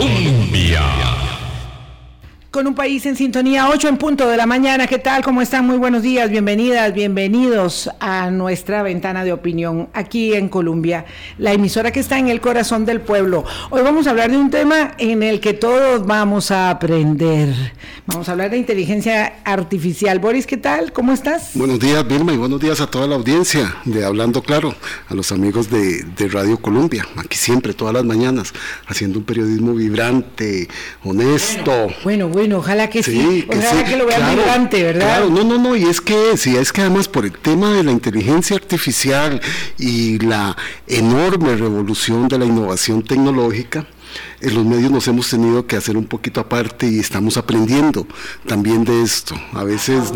Colombia. Con un país en sintonía, 8 en punto de la mañana. ¿Qué tal? ¿Cómo están? Muy buenos días, bienvenidas, bienvenidos a nuestra ventana de opinión aquí en Colombia, la emisora que está en el corazón del pueblo. Hoy vamos a hablar de un tema en el que todos vamos a aprender. Vamos a hablar de inteligencia artificial. Boris, ¿qué tal? ¿Cómo estás? Buenos días, Vilma, y buenos días a toda la audiencia de Hablando Claro, a los amigos de, de Radio Colombia, aquí siempre, todas las mañanas, haciendo un periodismo vibrante, honesto. Bueno, bueno bueno, ojalá que sí, ojalá que lo vean vibrante, ¿verdad? Claro, no, no, no, y es que sí, es que además por el tema de la inteligencia artificial y la enorme revolución de la innovación tecnológica, en los medios nos hemos tenido que hacer un poquito aparte y estamos aprendiendo también de esto. A veces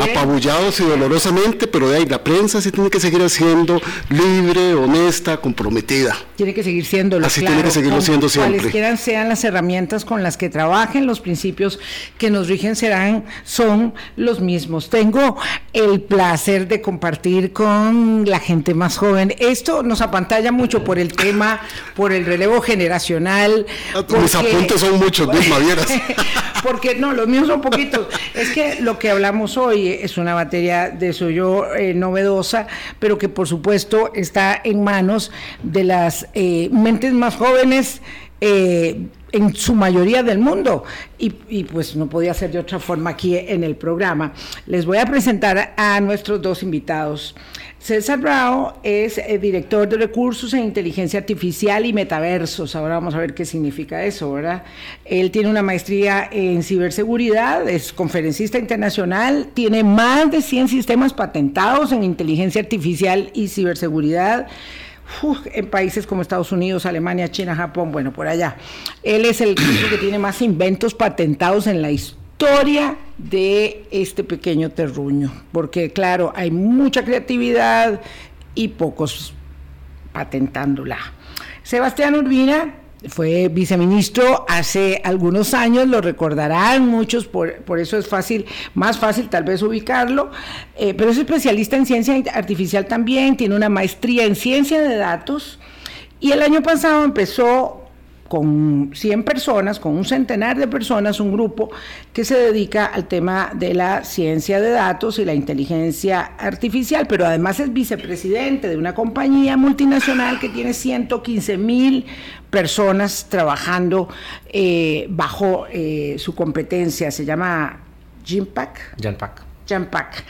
apabullados y dolorosamente, pero de ahí la prensa se tiene que seguir haciendo libre, honesta, comprometida. Tiene que seguir siendo Así tiene que seguirlo siendo siempre. Cualesquiera sean las herramientas con las que trabajen, los principios que nos rigen serán, son los mismos. Tengo el placer de compartir con la gente más joven. Esto nos apantalla mucho por el tema, por el relevo generacional mis apuntes son muchos, misma vieras. porque no, los míos son poquitos. Es que lo que hablamos hoy es una materia de suyo eh, novedosa, pero que por supuesto está en manos de las eh, mentes más jóvenes. Eh, en su mayoría del mundo. Y, y, pues no podía ser de otra forma aquí en el programa. Les voy a presentar a nuestros dos invitados. César Bravo es eh, director de recursos en inteligencia artificial y metaversos. Ahora vamos a ver qué significa eso, ¿verdad? Él tiene una maestría en ciberseguridad, es conferencista internacional, tiene más de 100 sistemas patentados en inteligencia artificial y ciberseguridad. en países como Estados Unidos, Alemania, China, Japón, bueno, por allá. Él es el que tiene más inventos patentados en la historia historia de este pequeño terruño, porque claro, hay mucha creatividad y pocos patentándola. Sebastián Urbina fue viceministro hace algunos años, lo recordarán muchos, por, eso es fácil, más fácil tal vez ubicarlo, eh, pero es especialista en ciencia artificial también, tiene una maestría en ciencia de datos y el año pasado empezó con 100 personas, con un centenar de personas, un grupo que se dedica al tema de la ciencia de datos y la inteligencia artificial, pero además es vicepresidente de una compañía multinacional que tiene 115 mil personas trabajando eh, bajo eh, su competencia. Se llama Jimpac. Janpac. Janpac.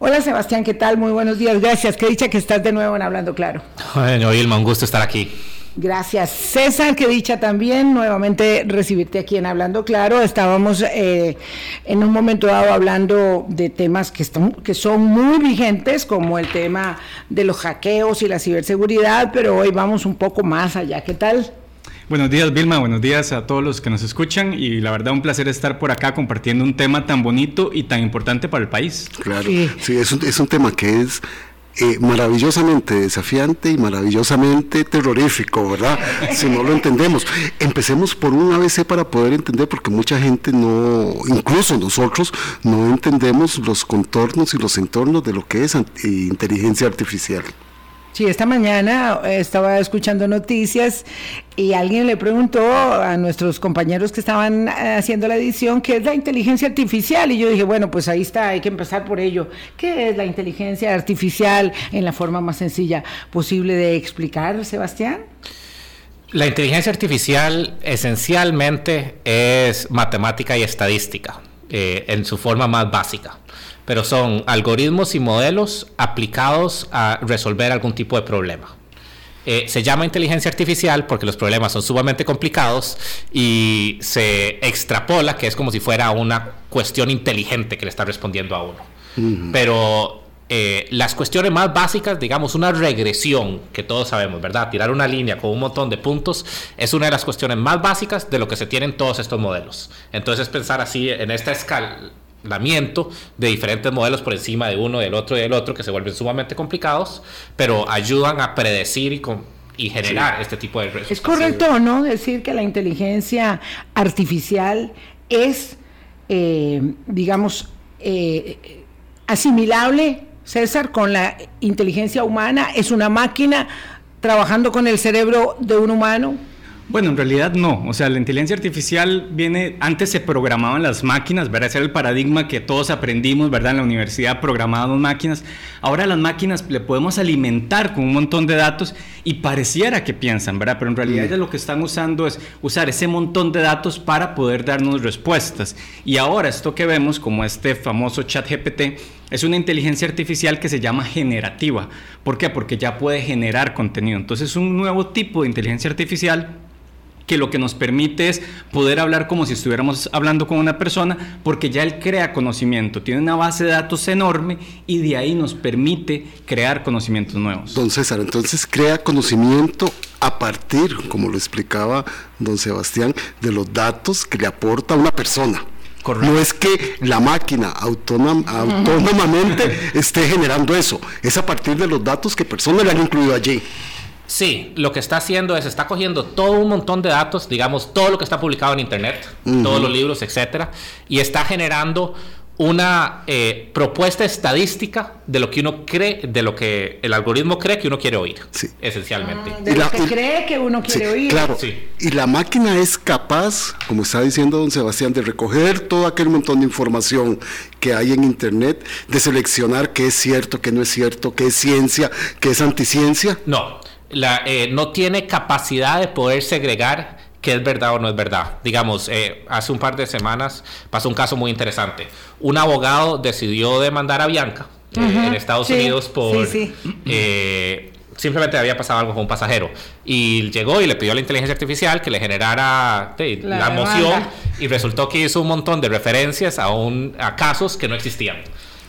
Hola Sebastián, ¿qué tal? Muy buenos días, gracias. Qué dicha que estás de nuevo en Hablando Claro. Bueno, Ilma, un gusto estar aquí. Gracias, César, que dicha también nuevamente recibirte aquí en Hablando Claro. Estábamos eh, en un momento dado hablando de temas que, están, que son muy vigentes, como el tema de los hackeos y la ciberseguridad, pero hoy vamos un poco más allá. ¿Qué tal? Buenos días Vilma, buenos días a todos los que nos escuchan y la verdad un placer estar por acá compartiendo un tema tan bonito y tan importante para el país. Claro, sí, es, un, es un tema que es eh, maravillosamente desafiante y maravillosamente terrorífico, ¿verdad? Si no lo entendemos. Empecemos por un ABC para poder entender, porque mucha gente no, incluso nosotros, no entendemos los contornos y los entornos de lo que es inteligencia artificial. Sí, esta mañana eh, estaba escuchando noticias y alguien le preguntó a nuestros compañeros que estaban eh, haciendo la edición qué es la inteligencia artificial y yo dije, bueno, pues ahí está, hay que empezar por ello. ¿Qué es la inteligencia artificial en la forma más sencilla posible de explicar, Sebastián? La inteligencia artificial esencialmente es matemática y estadística eh, en su forma más básica pero son algoritmos y modelos aplicados a resolver algún tipo de problema. Eh, se llama inteligencia artificial porque los problemas son sumamente complicados y se extrapola que es como si fuera una cuestión inteligente que le está respondiendo a uno. Pero eh, las cuestiones más básicas, digamos una regresión que todos sabemos, ¿verdad? Tirar una línea con un montón de puntos es una de las cuestiones más básicas de lo que se tienen todos estos modelos. Entonces pensar así en esta escala de diferentes modelos por encima de uno, del otro y del otro, que se vuelven sumamente complicados, pero ayudan a predecir y, y generar este tipo de resultados. Es correcto, ¿no? Decir que la inteligencia artificial es, eh, digamos, eh, asimilable, César, con la inteligencia humana, es una máquina trabajando con el cerebro de un humano. Bueno, en realidad no. O sea, la inteligencia artificial viene, antes se programaban las máquinas, ¿verdad? Ese era el paradigma que todos aprendimos, ¿verdad? En la universidad programábamos máquinas. Ahora las máquinas le podemos alimentar con un montón de datos y pareciera que piensan, ¿verdad? Pero en realidad ellas lo que están usando es usar ese montón de datos para poder darnos respuestas. Y ahora esto que vemos, como este famoso chat GPT, es una inteligencia artificial que se llama generativa. ¿Por qué? Porque ya puede generar contenido. Entonces es un nuevo tipo de inteligencia artificial que lo que nos permite es poder hablar como si estuviéramos hablando con una persona, porque ya él crea conocimiento, tiene una base de datos enorme y de ahí nos permite crear conocimientos nuevos. Don César, entonces crea conocimiento a partir, como lo explicaba don Sebastián, de los datos que le aporta una persona. No es que la máquina autónomamente esté generando eso, es a partir de los datos que personas le han incluido allí. Sí, lo que está haciendo es, está cogiendo todo un montón de datos, digamos, todo lo que está publicado en Internet, todos los libros, etcétera, y está generando una eh, propuesta estadística de lo que uno cree, de lo que el algoritmo cree que uno quiere oír, esencialmente. Ah, de lo que cree que uno quiere oír. Claro, y la máquina es capaz, como está diciendo don Sebastián, de recoger todo aquel montón de información que hay en Internet, de seleccionar qué es cierto, qué no es cierto, qué es ciencia, qué es anticiencia. No, la, eh, no tiene capacidad de poder segregar qué es verdad o no es verdad. Digamos, eh, hace un par de semanas pasó un caso muy interesante. Un abogado decidió demandar a Bianca eh, en Estados Unidos por... simplemente había pasado algo con un pasajero y llegó y le pidió a la inteligencia artificial que le generara la, moción y resultó que hizo un montón de referencias a, un, a casos que no existían.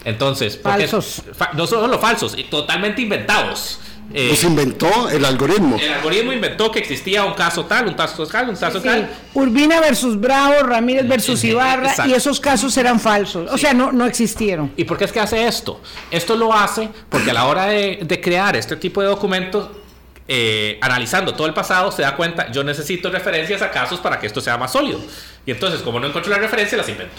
Entonces, falsos. no solo falsos, totalmente inventados. Eh, pues inventó el algoritmo. El algoritmo inventó que existía un caso tal, un caso tal, un caso tal. Urbina versus Bravo, Ramírez versus Ibarra, y esos casos eran falsos. O sea, no, no existieron. ¿Y por qué es que hace esto? Esto lo hace porque a la hora de, crear este tipo de documentos, eh, analizando todo el pasado, se da cuenta, yo necesito referencias a casos para que esto sea más sólido. Y entonces, como no encuentro la referencia, las invento.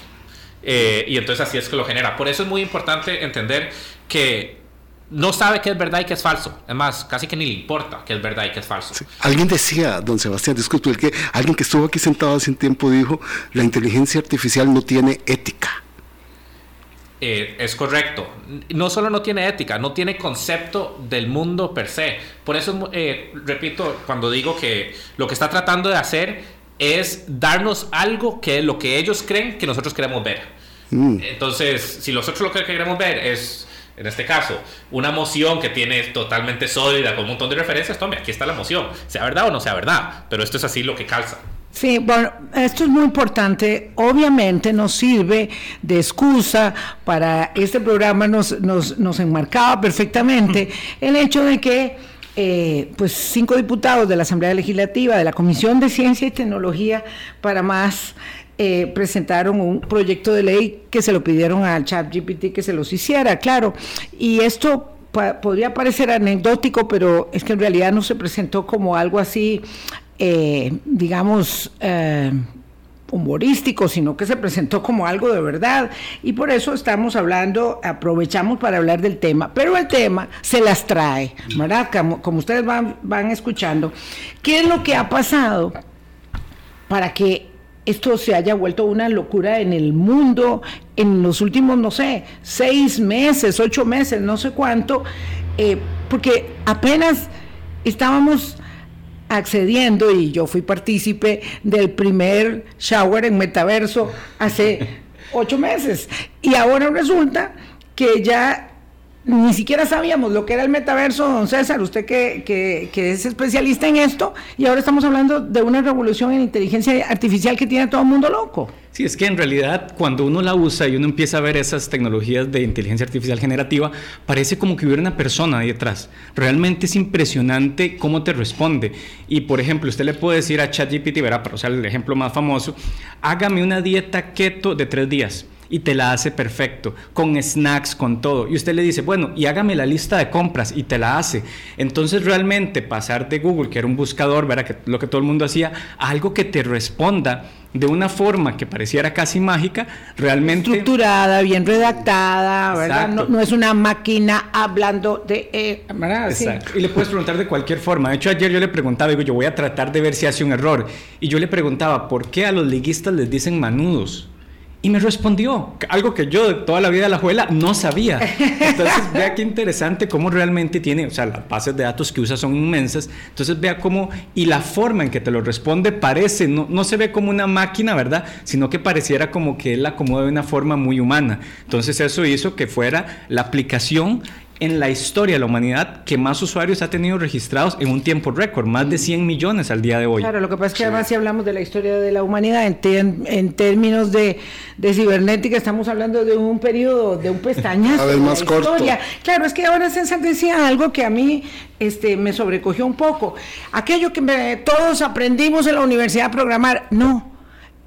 Eh, y entonces así es que lo genera. Por eso es muy importante entender que no sabe qué es verdad y qué es falso. Es más, casi que ni le importa qué es verdad y qué es falso. Alguien decía, don Sebastián, disculpe, el que, alguien que estuvo aquí sentado hace un tiempo dijo, la inteligencia artificial no tiene ética. Eh, es correcto. No solo no tiene ética, no tiene concepto del mundo per se. Por eso, eh, repito, cuando digo que lo que está tratando de hacer es darnos algo que es lo que ellos creen que nosotros queremos ver. Mm. Entonces, si nosotros lo que queremos ver es en este caso, una moción que tiene totalmente sólida con un montón de referencias, tome, aquí está la moción, sea verdad o no sea verdad, pero esto es así lo que calza. Sí, bueno, esto es muy importante. Obviamente nos sirve de excusa para este programa, nos, nos, nos enmarcaba perfectamente el hecho de que eh, pues cinco diputados de la Asamblea Legislativa, de la Comisión de Ciencia y Tecnología para más, eh, presentaron un proyecto de ley que se lo pidieron al chat GPT que se los hiciera, claro. Y esto podría parecer anecdótico, pero es que en realidad no se presentó como algo así, eh, digamos, eh, humorístico, sino que se presentó como algo de verdad. Y por eso estamos hablando, aprovechamos para hablar del tema. Pero el tema se las trae, ¿verdad? Como, como ustedes van, van escuchando. ¿Qué es lo que ha pasado para que esto se haya vuelto una locura en el mundo en los últimos, no sé, seis meses, ocho meses, no sé cuánto, eh, porque apenas estábamos accediendo y yo fui partícipe del primer shower en metaverso hace ocho meses y ahora resulta que ya ni siquiera sabíamos lo que era el metaverso, don César, usted que, que, es especialista en esto, y ahora estamos hablando de una revolución en inteligencia artificial que tiene a todo el mundo loco. Sí, es que en realidad cuando uno la usa y uno empieza a ver esas tecnologías de inteligencia artificial generativa, parece como que hubiera una persona ahí detrás. Realmente es impresionante cómo te responde. Y por ejemplo, usted le puede decir a ChatGPT, verá, para usar el ejemplo más famoso, hágame una dieta keto de tres días y te la hace perfecto, con snacks, con todo. Y usted le dice, bueno, y hágame la lista de compras y te la hace. Entonces realmente pasar de Google, que era un buscador, ¿verdad? Que lo que todo el mundo hacía, a algo que te responda de una forma que pareciera casi mágica, realmente... Estructurada, bien redactada, ¿verdad? No, es una máquina hablando de... Eh, ¿verdad? Y le puedes preguntar de cualquier forma. De hecho, ayer yo le preguntaba, digo, yo voy a tratar de ver si hace un error. Y yo le preguntaba, ¿por qué a los liguistas les dicen manudos? Y me respondió, algo que yo de toda la vida de la juela no sabía. Entonces, vea qué interesante cómo realmente tiene, o sea, las bases de datos que usa son inmensas. Entonces, vea cómo, y la forma en que te lo responde parece, no, no se ve como una máquina, ¿verdad? Sino que pareciera como que él la acomoda de una forma muy humana. Entonces, eso hizo que fuera la aplicación en la historia de la humanidad que más usuarios ha tenido registrados en un tiempo récord, más de 100 millones al día de hoy. Claro, lo que pasa es que además si hablamos de la historia de la humanidad en, en términos de, de, cibernética, estamos hablando de un periodo, de un pestañazo. A ver, más corto. Claro, es que ahora César decía algo que a mí este, me sobrecogió un poco. Aquello que todos aprendimos en la universidad a programar, no.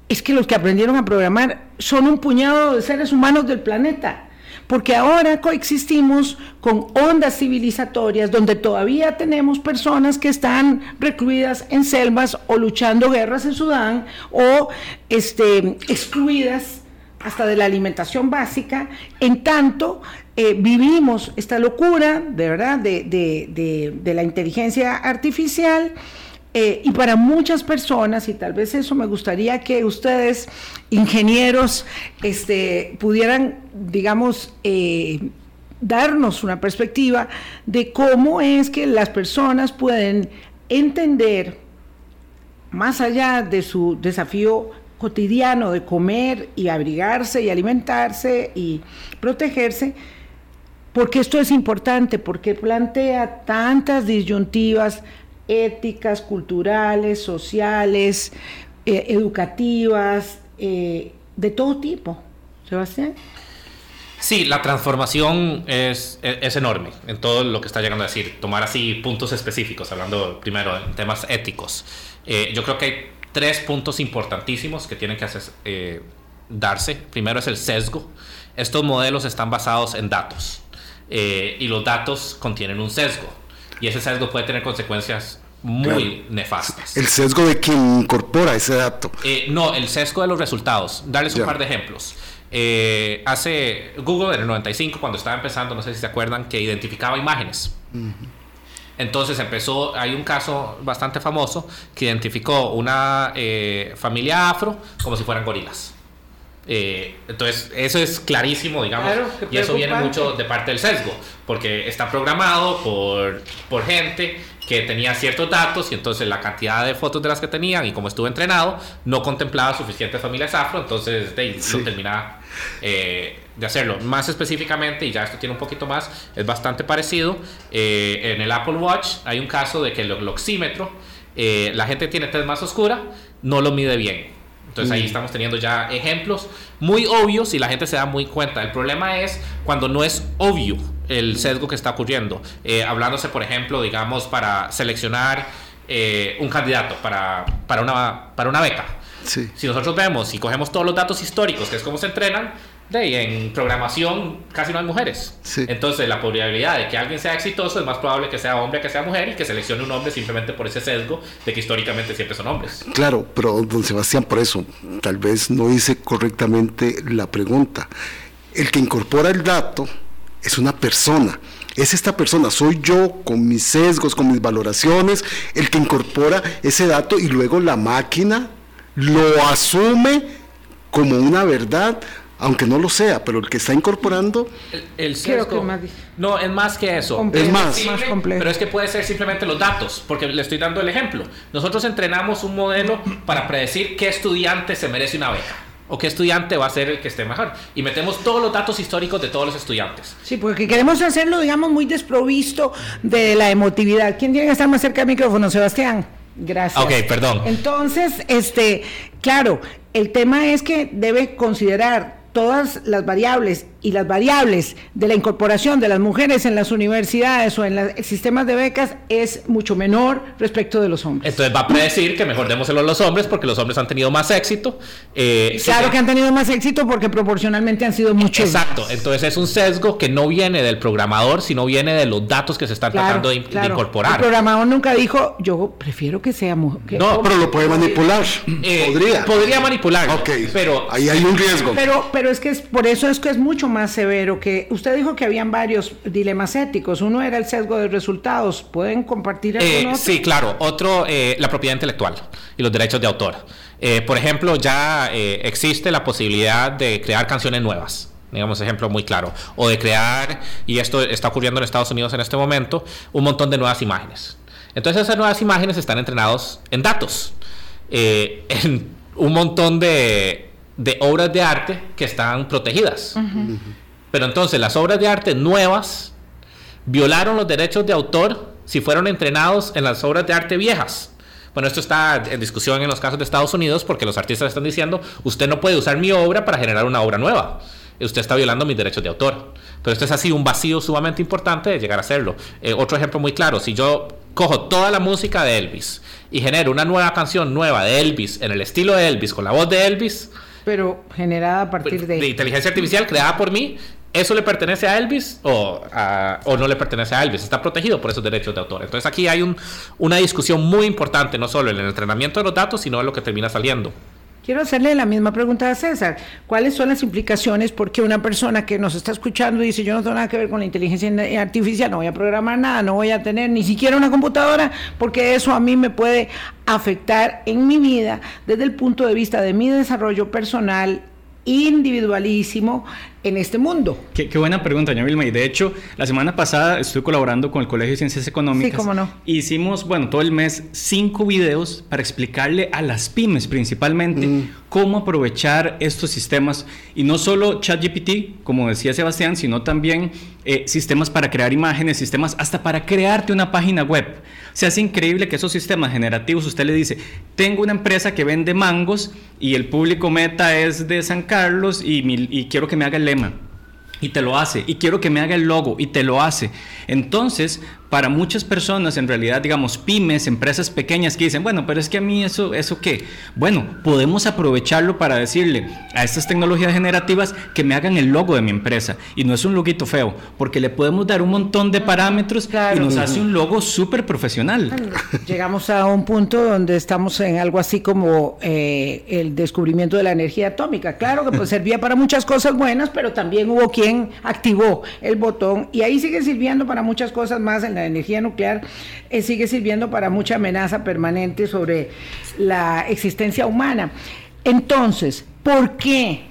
Es que los que aprendieron a programar son un puñado de seres humanos del planeta porque ahora coexistimos con ondas civilizatorias donde todavía tenemos personas que están recluidas en selvas o luchando guerras en Sudán o este, excluidas hasta de la alimentación básica, en tanto eh, vivimos esta locura, de verdad, de la inteligencia artificial eh, y para muchas personas, y tal vez eso me gustaría que ustedes, ingenieros, este, pudieran, digamos, eh, darnos una perspectiva de cómo es que las personas pueden entender, más allá de su desafío cotidiano de comer y abrigarse y alimentarse y protegerse, porque esto es importante, porque plantea tantas disyuntivas, éticas, culturales, sociales, eh, educativas, eh, de todo tipo. Sebastián. Sí, la transformación es, es, enorme en todo lo que está llegando a decir. Tomar así puntos específicos, hablando primero en temas éticos. Eh, yo creo que hay tres puntos importantísimos que tienen que hacer, darse. Primero es el sesgo. Estos modelos están basados en datos y los datos contienen un sesgo y ese sesgo puede tener consecuencias muy nefastas. El sesgo de quien incorpora ese dato. Eh, no, el sesgo de los resultados. Darles un par de ejemplos. Eh, hace Google en el 95, cuando estaba empezando, no sé si se acuerdan, que identificaba imágenes. Entonces empezó, hay un caso bastante famoso que identificó una eh, familia afro como si fueran gorilas. entonces, eso es clarísimo, digamos, y eso viene mucho de parte del sesgo, porque está programado por, por gente que tenía ciertos datos y entonces la cantidad de fotos de las que tenían y como estuve entrenado no contemplaba suficientes familias afro, entonces de, no terminaba eh, de hacerlo. Más específicamente, y ya esto tiene un poquito más, es bastante parecido, eh, en el Apple Watch hay un caso de que el oxímetro, eh, la gente tiene tez más oscura, no lo mide bien. Entonces ahí estamos teniendo ya ejemplos muy obvios y la gente se da muy cuenta. El problema es cuando no es obvio el sesgo que está ocurriendo. Eh, hablándose, por ejemplo, digamos, para seleccionar eh, un candidato para, para, una, para una beca. Si nosotros vemos y cogemos todos los datos históricos, que es cómo se entrenan, de, en programación casi no hay mujeres. Entonces la probabilidad de que alguien sea exitoso es más probable que sea hombre que sea mujer y que seleccione un hombre simplemente por ese sesgo de que históricamente siempre son hombres. Claro, pero don Sebastián, por eso tal vez no hice correctamente la pregunta. El que incorpora el dato es una persona. Es esta persona, soy yo con mis sesgos, con mis valoraciones, el que incorpora ese dato y luego la máquina lo asume como una verdad, aunque no lo sea, pero el que está incorporando... El, sesgo... no, es más que eso. Es más. más complejo. Pero es que puede ser simplemente los datos, porque le estoy dando el ejemplo. Nosotros entrenamos un modelo para predecir qué estudiante se merece una beca o qué estudiante va a ser el que esté mejor. Y metemos todos los datos históricos de todos los estudiantes. Sí, porque queremos hacerlo, digamos, muy desprovisto de la emotividad. ¿Quién tiene que estar más cerca del micrófono, Sebastián? Gracias. Ok, perdón. Entonces, este, claro, el tema es que debe considerar todas las variables y las variables de la incorporación de las mujeres en las universidades o en los sistemas de becas es mucho menor respecto de los hombres. Entonces va a predecir que mejor démoselo a los hombres porque los hombres han tenido más éxito. Eh, claro que han tenido más éxito porque proporcionalmente han sido muchos. Exacto, entonces es un sesgo que no viene del programador, sino viene de los datos que se están tratando de, incorporar. El programador nunca dijo, yo prefiero que sea mujer. No, pero lo puede manipular. Eh, podría. Podría manipular. Ok, pero ahí hay un riesgo. Pero, pero es que es, por eso es que es mucho más severo que usted dijo que habían varios dilemas éticos. Uno era el sesgo de resultados. ¿Pueden compartir eh, Sí, claro. Otro, eh, la propiedad intelectual y los derechos de autor. Eh, por ejemplo, ya eh, existe la posibilidad de crear canciones nuevas digamos ejemplo muy claro, o de crear, y esto está ocurriendo en Estados Unidos en este momento, un montón de nuevas imágenes. Entonces esas nuevas imágenes están entrenados en datos, en un montón de, de, obras de arte que están protegidas. Pero entonces las obras de arte nuevas violaron los derechos de autor si fueron entrenados en las obras de arte viejas. Bueno, esto está en discusión en los casos de Estados Unidos porque los artistas están diciendo, usted no puede usar mi obra para generar una obra nueva. Usted está violando mis derechos de autor. Pero esto es así un vacío sumamente importante de llegar a hacerlo. Eh, otro ejemplo muy claro, si yo cojo toda la música de Elvis y genero una nueva canción nueva de Elvis en el estilo de Elvis, con la voz de Elvis, pero generada a partir de... De inteligencia artificial creada por mí, ¿Eso le pertenece a Elvis o, o, no le pertenece a Elvis? Está protegido por esos derechos de autor. Entonces aquí hay un, una discusión muy importante, no solo en el entrenamiento de los datos, sino en lo que termina saliendo. Quiero hacerle la misma pregunta a César. ¿Cuáles son las implicaciones? Porque una persona que nos está escuchando dice, yo no tengo nada que ver con la inteligencia artificial, no voy a programar nada, no voy a tener ni siquiera una computadora, porque eso a mí me puede afectar en mi vida desde el punto de vista de mi desarrollo personal, individualísimo en este mundo? Qué, buena pregunta, doña Vilma. Y de hecho, la semana pasada estuve colaborando con el Colegio de Ciencias Económicas. Sí, cómo no. Hicimos, bueno, todo el mes cinco videos para explicarle a las pymes principalmente mm. cómo aprovechar estos sistemas. Y no solo ChatGPT, como decía Sebastián, sino también eh, sistemas para crear imágenes, sistemas hasta para crearte una página web. Se hace increíble que esos sistemas generativos, usted le dice, tengo una empresa que vende mangos y el público meta es de San Carlos y, y quiero que me haga el lema. Y te lo hace. Y quiero que me haga el logo. Y te lo hace. Entonces, para muchas personas, en realidad, digamos, pymes, empresas pequeñas que dicen, bueno, pero es que a mí eso, ¿eso qué? Bueno, podemos aprovecharlo para decirle a estas tecnologías generativas que me hagan el logo de mi empresa. Y no es un loguito feo, porque le podemos dar un montón de parámetros y nos hace un logo súper profesional. llegamos a un punto donde estamos en algo así como eh, el descubrimiento de la energía atómica. Claro que pues servía para muchas cosas buenas, pero también hubo quien activó el botón y ahí sigue sirviendo para muchas cosas más en la energía nuclear eh, sigue sirviendo para mucha amenaza permanente sobre la existencia humana. Entonces, ¿por qué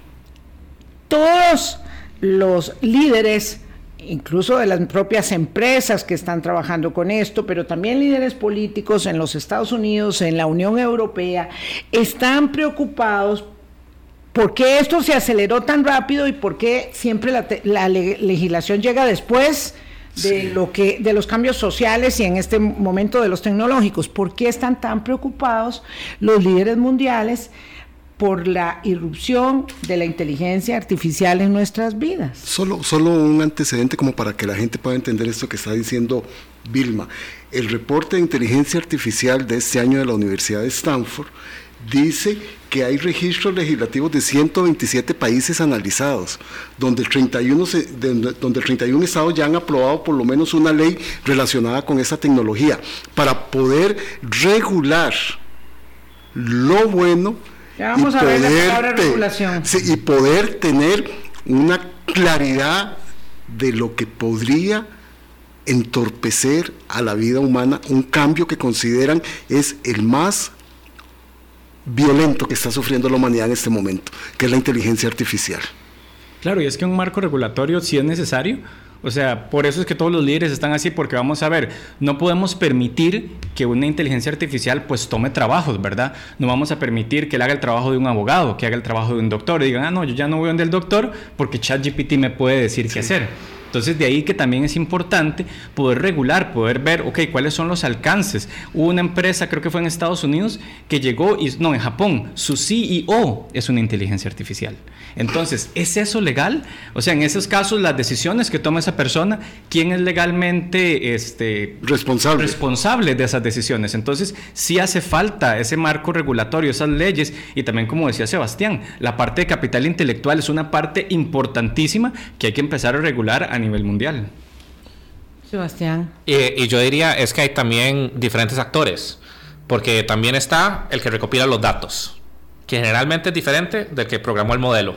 todos los líderes incluso de las propias empresas que están trabajando con esto, pero también líderes políticos en los Estados Unidos, en la Unión Europea, están preocupados por qué esto se aceleró tan rápido y por qué siempre la, legislación llega después de lo que de los cambios sociales y en este momento de los tecnológicos. ¿Por qué están tan preocupados los líderes mundiales por la irrupción de la inteligencia artificial en nuestras vidas? Solo, solo un antecedente como para que la gente pueda entender esto que está diciendo Vilma. El reporte de inteligencia artificial de este año de la Universidad de Stanford dice que hay registros legislativos de 127 países analizados, donde el 31, donde el 31 estados ya han aprobado por lo menos una ley relacionada con esa tecnología, para poder regular lo bueno vamos y, a poder, ver regulación. y poder tener una claridad de lo que podría entorpecer a la vida humana, un cambio que consideran es el más violento que está sufriendo la humanidad en este momento, que es la inteligencia artificial. Claro, y es que un marco regulatorio sí es necesario. O sea, por eso es que todos los líderes están así, porque vamos a ver, no podemos permitir que una inteligencia artificial pues tome trabajos, ¿verdad? No vamos a permitir que él haga el trabajo de un abogado, que haga el trabajo de un doctor, y digan, ah, no, yo ya no voy donde el doctor porque ChatGPT me puede decir qué hacer. Entonces de ahí que también es importante poder regular, poder ver, ok, cuáles son los alcances. Hubo una empresa, creo que fue en Estados Unidos, que llegó, y, no, en Japón, su CEO es una inteligencia artificial. Entonces, ¿es eso legal? O sea, en esos casos, las decisiones que toma esa persona, ¿quién es legalmente este, responsable. responsable de esas decisiones? Entonces, sí hace falta ese marco regulatorio, esas leyes, y también, como decía Sebastián, la parte de capital intelectual es una parte importantísima que hay que empezar a regular a nivel mundial. Sebastián. y yo diría es que hay también diferentes actores, porque también está el que recopila los datos que generalmente es diferente del que programó el modelo.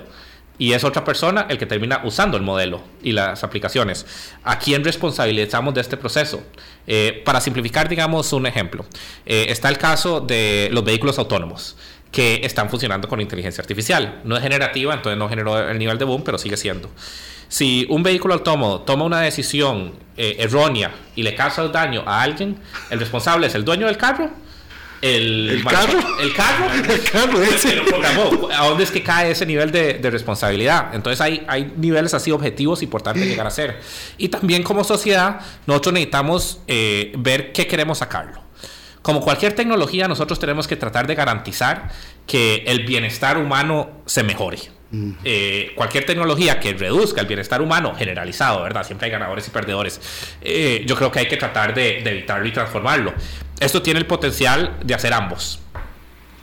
Y es otra persona el que termina usando el modelo y las aplicaciones. ¿A quién responsabilizamos de este proceso? Eh, para simplificar, digamos, un ejemplo. Eh, está el caso de los vehículos autónomos que están funcionando con inteligencia artificial. No es generativa, entonces no generó el nivel de boom, pero sigue siendo. Si un vehículo autónomo toma una decisión eh, errónea y le causa daño a alguien, el responsable es el dueño del carro el, carro. El carro. El carro ese. ¿A dónde es que cae ese nivel de, responsabilidad? Entonces hay, hay niveles así objetivos importantes llegar a ser. Y también como sociedad, nosotros necesitamos eh, ver qué queremos sacarlo. Como cualquier tecnología, nosotros tenemos que tratar de garantizar que el bienestar humano se mejore. Eh, cualquier tecnología que reduzca el bienestar humano generalizado, ¿verdad? Siempre hay ganadores y perdedores. Eh, yo creo que hay que tratar de evitarlo y transformarlo. Esto tiene el potencial de hacer ambos.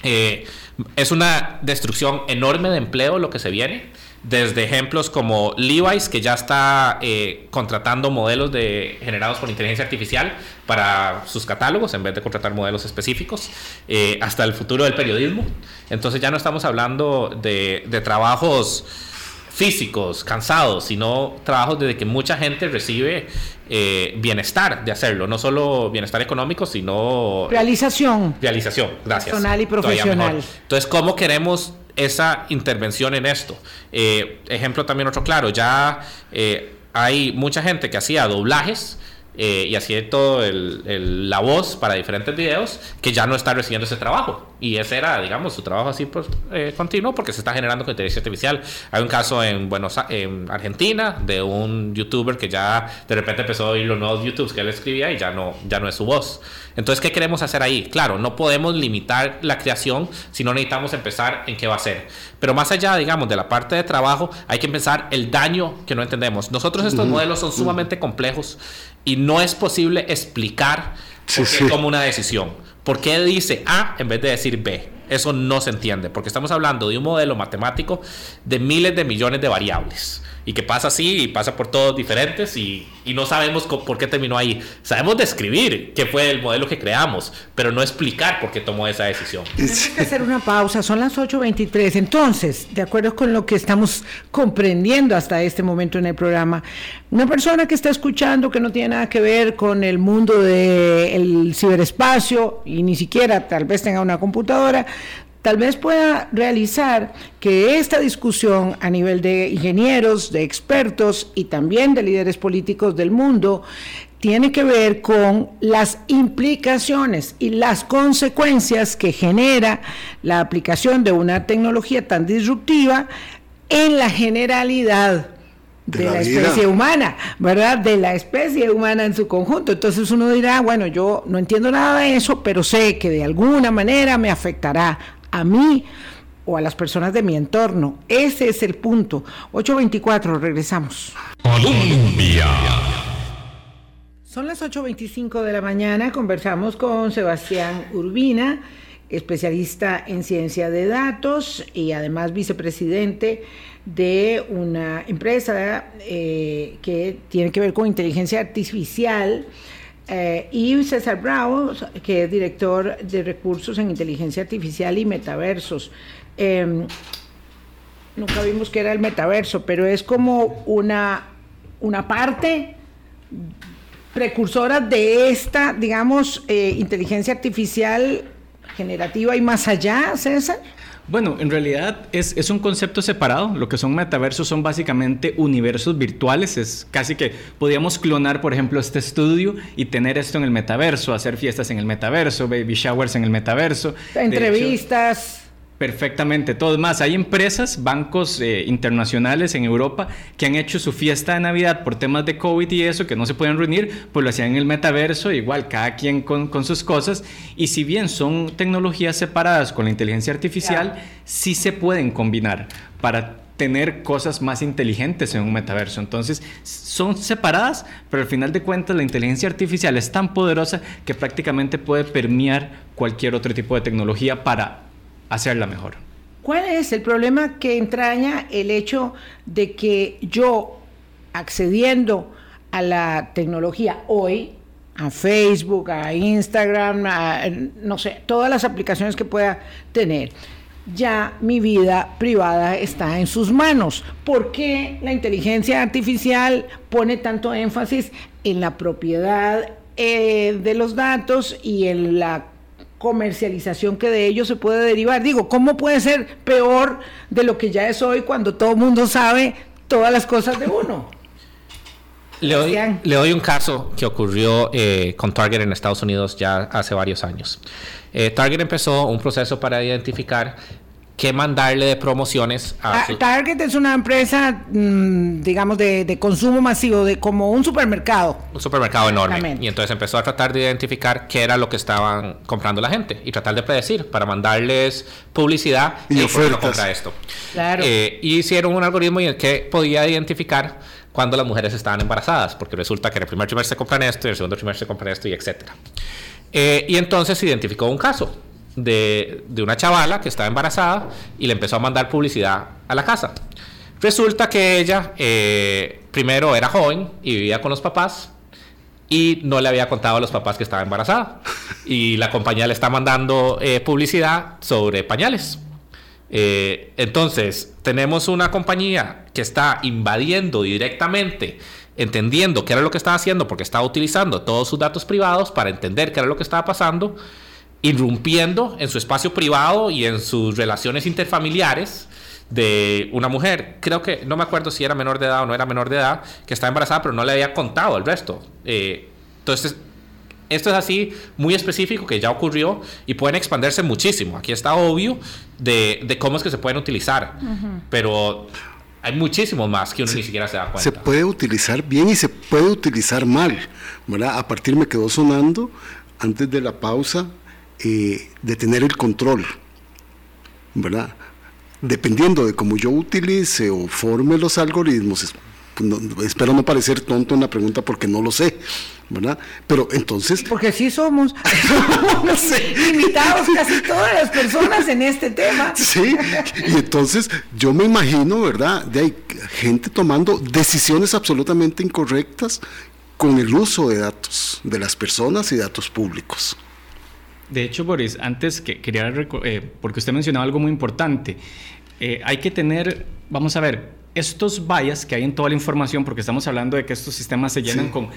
Eh, es una destrucción enorme de empleo lo que se viene. Desde ejemplos como Levi's, que ya está eh, contratando modelos de, generados por inteligencia artificial para sus catálogos, en vez de contratar modelos específicos, eh, hasta el futuro del periodismo. Entonces ya no estamos hablando de, de trabajos físicos, cansados, sino trabajos desde que mucha gente recibe eh, bienestar de hacerlo, no solo bienestar económico, sino... Realización. Realización, gracias. Personal y profesional. Entonces, ¿cómo queremos esa intervención en esto? Eh, ejemplo también otro claro, ya eh, hay mucha gente que hacía doblajes eh, y hacía todo el, la voz para diferentes videos que ya no está recibiendo ese trabajo. Y ese era, digamos, su trabajo así pues, eh, continuo porque se está generando con inteligencia artificial. Hay un caso en, Buenos, en Argentina de un youtuber que ya de repente empezó a oír los nuevos YouTubes que él escribía y ya no, ya no es su voz. Entonces, ¿qué queremos hacer ahí? Claro, no podemos limitar la creación si no necesitamos empezar en qué va a ser. Pero más allá, digamos, de la parte de trabajo, hay que empezar el daño que no entendemos. Nosotros estos modelos son sumamente complejos y no es posible explicar por qué toma una decisión. ¿Por qué dice A en vez de decir B? Eso no se entiende, porque estamos hablando de un modelo matemático de miles de millones de variables y que pasa así y pasa por todos diferentes y, y no sabemos por qué terminó ahí. Sabemos describir qué fue el modelo que creamos, pero no explicar por qué tomó esa decisión. Tenemos que hacer una pausa, son las 8.23. Entonces, de acuerdo con lo que estamos comprendiendo hasta este momento en el programa, una persona que está escuchando que no tiene nada que ver con el mundo del ciberespacio y ni siquiera tal vez tenga una computadora, tal vez pueda realizar que esta discusión a nivel de ingenieros, de expertos y también de líderes políticos del mundo tiene que ver con las implicaciones y las consecuencias que genera la aplicación de una tecnología tan disruptiva en la generalidad de, la, especie humana, ¿verdad? De la especie humana en su conjunto. Entonces uno dirá, bueno, yo no entiendo nada de eso, pero sé que de alguna manera me afectará a mí o a las personas de mi entorno. Ese es el punto. 824, regresamos. Colombia. Son las 8.25 de la mañana, conversamos con Sebastián Urbina, especialista en ciencia de datos y además vicepresidente de una empresa eh, que tiene que ver con inteligencia artificial eh, y César Bravo, que es director de recursos en inteligencia artificial y metaversos. Em, nunca vimos que era el metaverso, pero es como una, una parte precursora de esta, digamos, eh, inteligencia artificial generativa y más allá, César. Bueno, en realidad es, es, un concepto separado. Lo que son metaversos son básicamente universos virtuales. Es casi que podríamos clonar, por ejemplo, este estudio y tener esto en el metaverso, hacer fiestas en el metaverso, baby showers en el metaverso. Entrevistas. Perfectamente, todo más. Hay empresas, bancos eh, internacionales en Europa que han hecho su fiesta de Navidad por temas de COVID y eso, que no se pueden reunir, pues lo hacían en el metaverso, igual cada quien con, sus cosas. Y si bien son tecnologías separadas con la inteligencia artificial, sí se pueden combinar para tener cosas más inteligentes en un metaverso. Entonces, son separadas, pero al final de cuentas la inteligencia artificial es tan poderosa que prácticamente puede permear cualquier otro tipo de tecnología para hacerla mejor. ¿Cuál es el problema que entraña el hecho de que yo, accediendo a la tecnología hoy, a Facebook, a Instagram, a, no sé, todas las aplicaciones que pueda tener, ya mi vida privada está en sus manos. ¿Por qué la inteligencia artificial pone tanto énfasis en la propiedad eh, de los datos y en la comercialización que de ello se puede derivar. Digo, ¿cómo puede ser peor de lo que ya es hoy cuando todo el mundo sabe todas las cosas de uno? Le doy, un caso que ocurrió eh, con Target en Estados Unidos ya hace varios años. Eh, Target empezó un proceso para identificar que mandarle de promociones a... Target es una empresa, mm, digamos, de, consumo masivo, de como un supermercado. Un supermercado enorme. Y entonces empezó a tratar de identificar qué era lo que estaban comprando la gente y tratar de predecir para mandarles publicidad y, ofertas. compra esto. Claro. Eh, y hicieron un algoritmo en el que podía identificar cuando las mujeres estaban embarazadas, porque resulta que en el primer trimestre se compran esto, y en el segundo trimestre se compran esto, y etcétera. Eh, y entonces se identificó un caso de, una chavala que estaba embarazada y le empezó a mandar publicidad a la casa. Resulta que ella eh, primero era joven y vivía con los papás y no le había contado a los papás que estaba embarazada. Y la compañía le está mandando eh, publicidad sobre pañales. Eh, entonces, tenemos una compañía que está invadiendo directamente, entendiendo qué era lo que estaba haciendo, porque estaba utilizando todos sus datos privados para entender qué era lo que estaba pasando irrumpiendo en su espacio privado y en sus relaciones interfamiliares de una mujer, creo que, no me acuerdo si era menor de edad o no era menor de edad, que estaba embarazada, pero no le había contado el resto. Eh, entonces, esto es así, muy específico, que ya ocurrió y pueden expandirse muchísimo. Aquí está obvio de, cómo es que se pueden utilizar, pero hay muchísimos más que uno ni siquiera se da cuenta. Se puede utilizar bien y se puede utilizar mal. ¿verdad? A partir me quedó sonando, antes de la pausa, eh, de tener el control, ¿verdad? Dependiendo de cómo yo utilice o forme los algoritmos, espero no parecer tonto en la pregunta porque no lo sé, ¿verdad? Pero entonces... Porque sí somos, limitados casi todas las personas en este tema. Sí, y entonces yo me imagino, ¿verdad? De hay gente tomando decisiones absolutamente incorrectas con el uso de datos de las personas y datos públicos. De hecho, Boris, antes que quería, eh, porque usted mencionaba algo muy importante, eh, hay que tener, vamos a ver, estos bias que hay en toda la información, porque estamos hablando de que estos sistemas se llenan con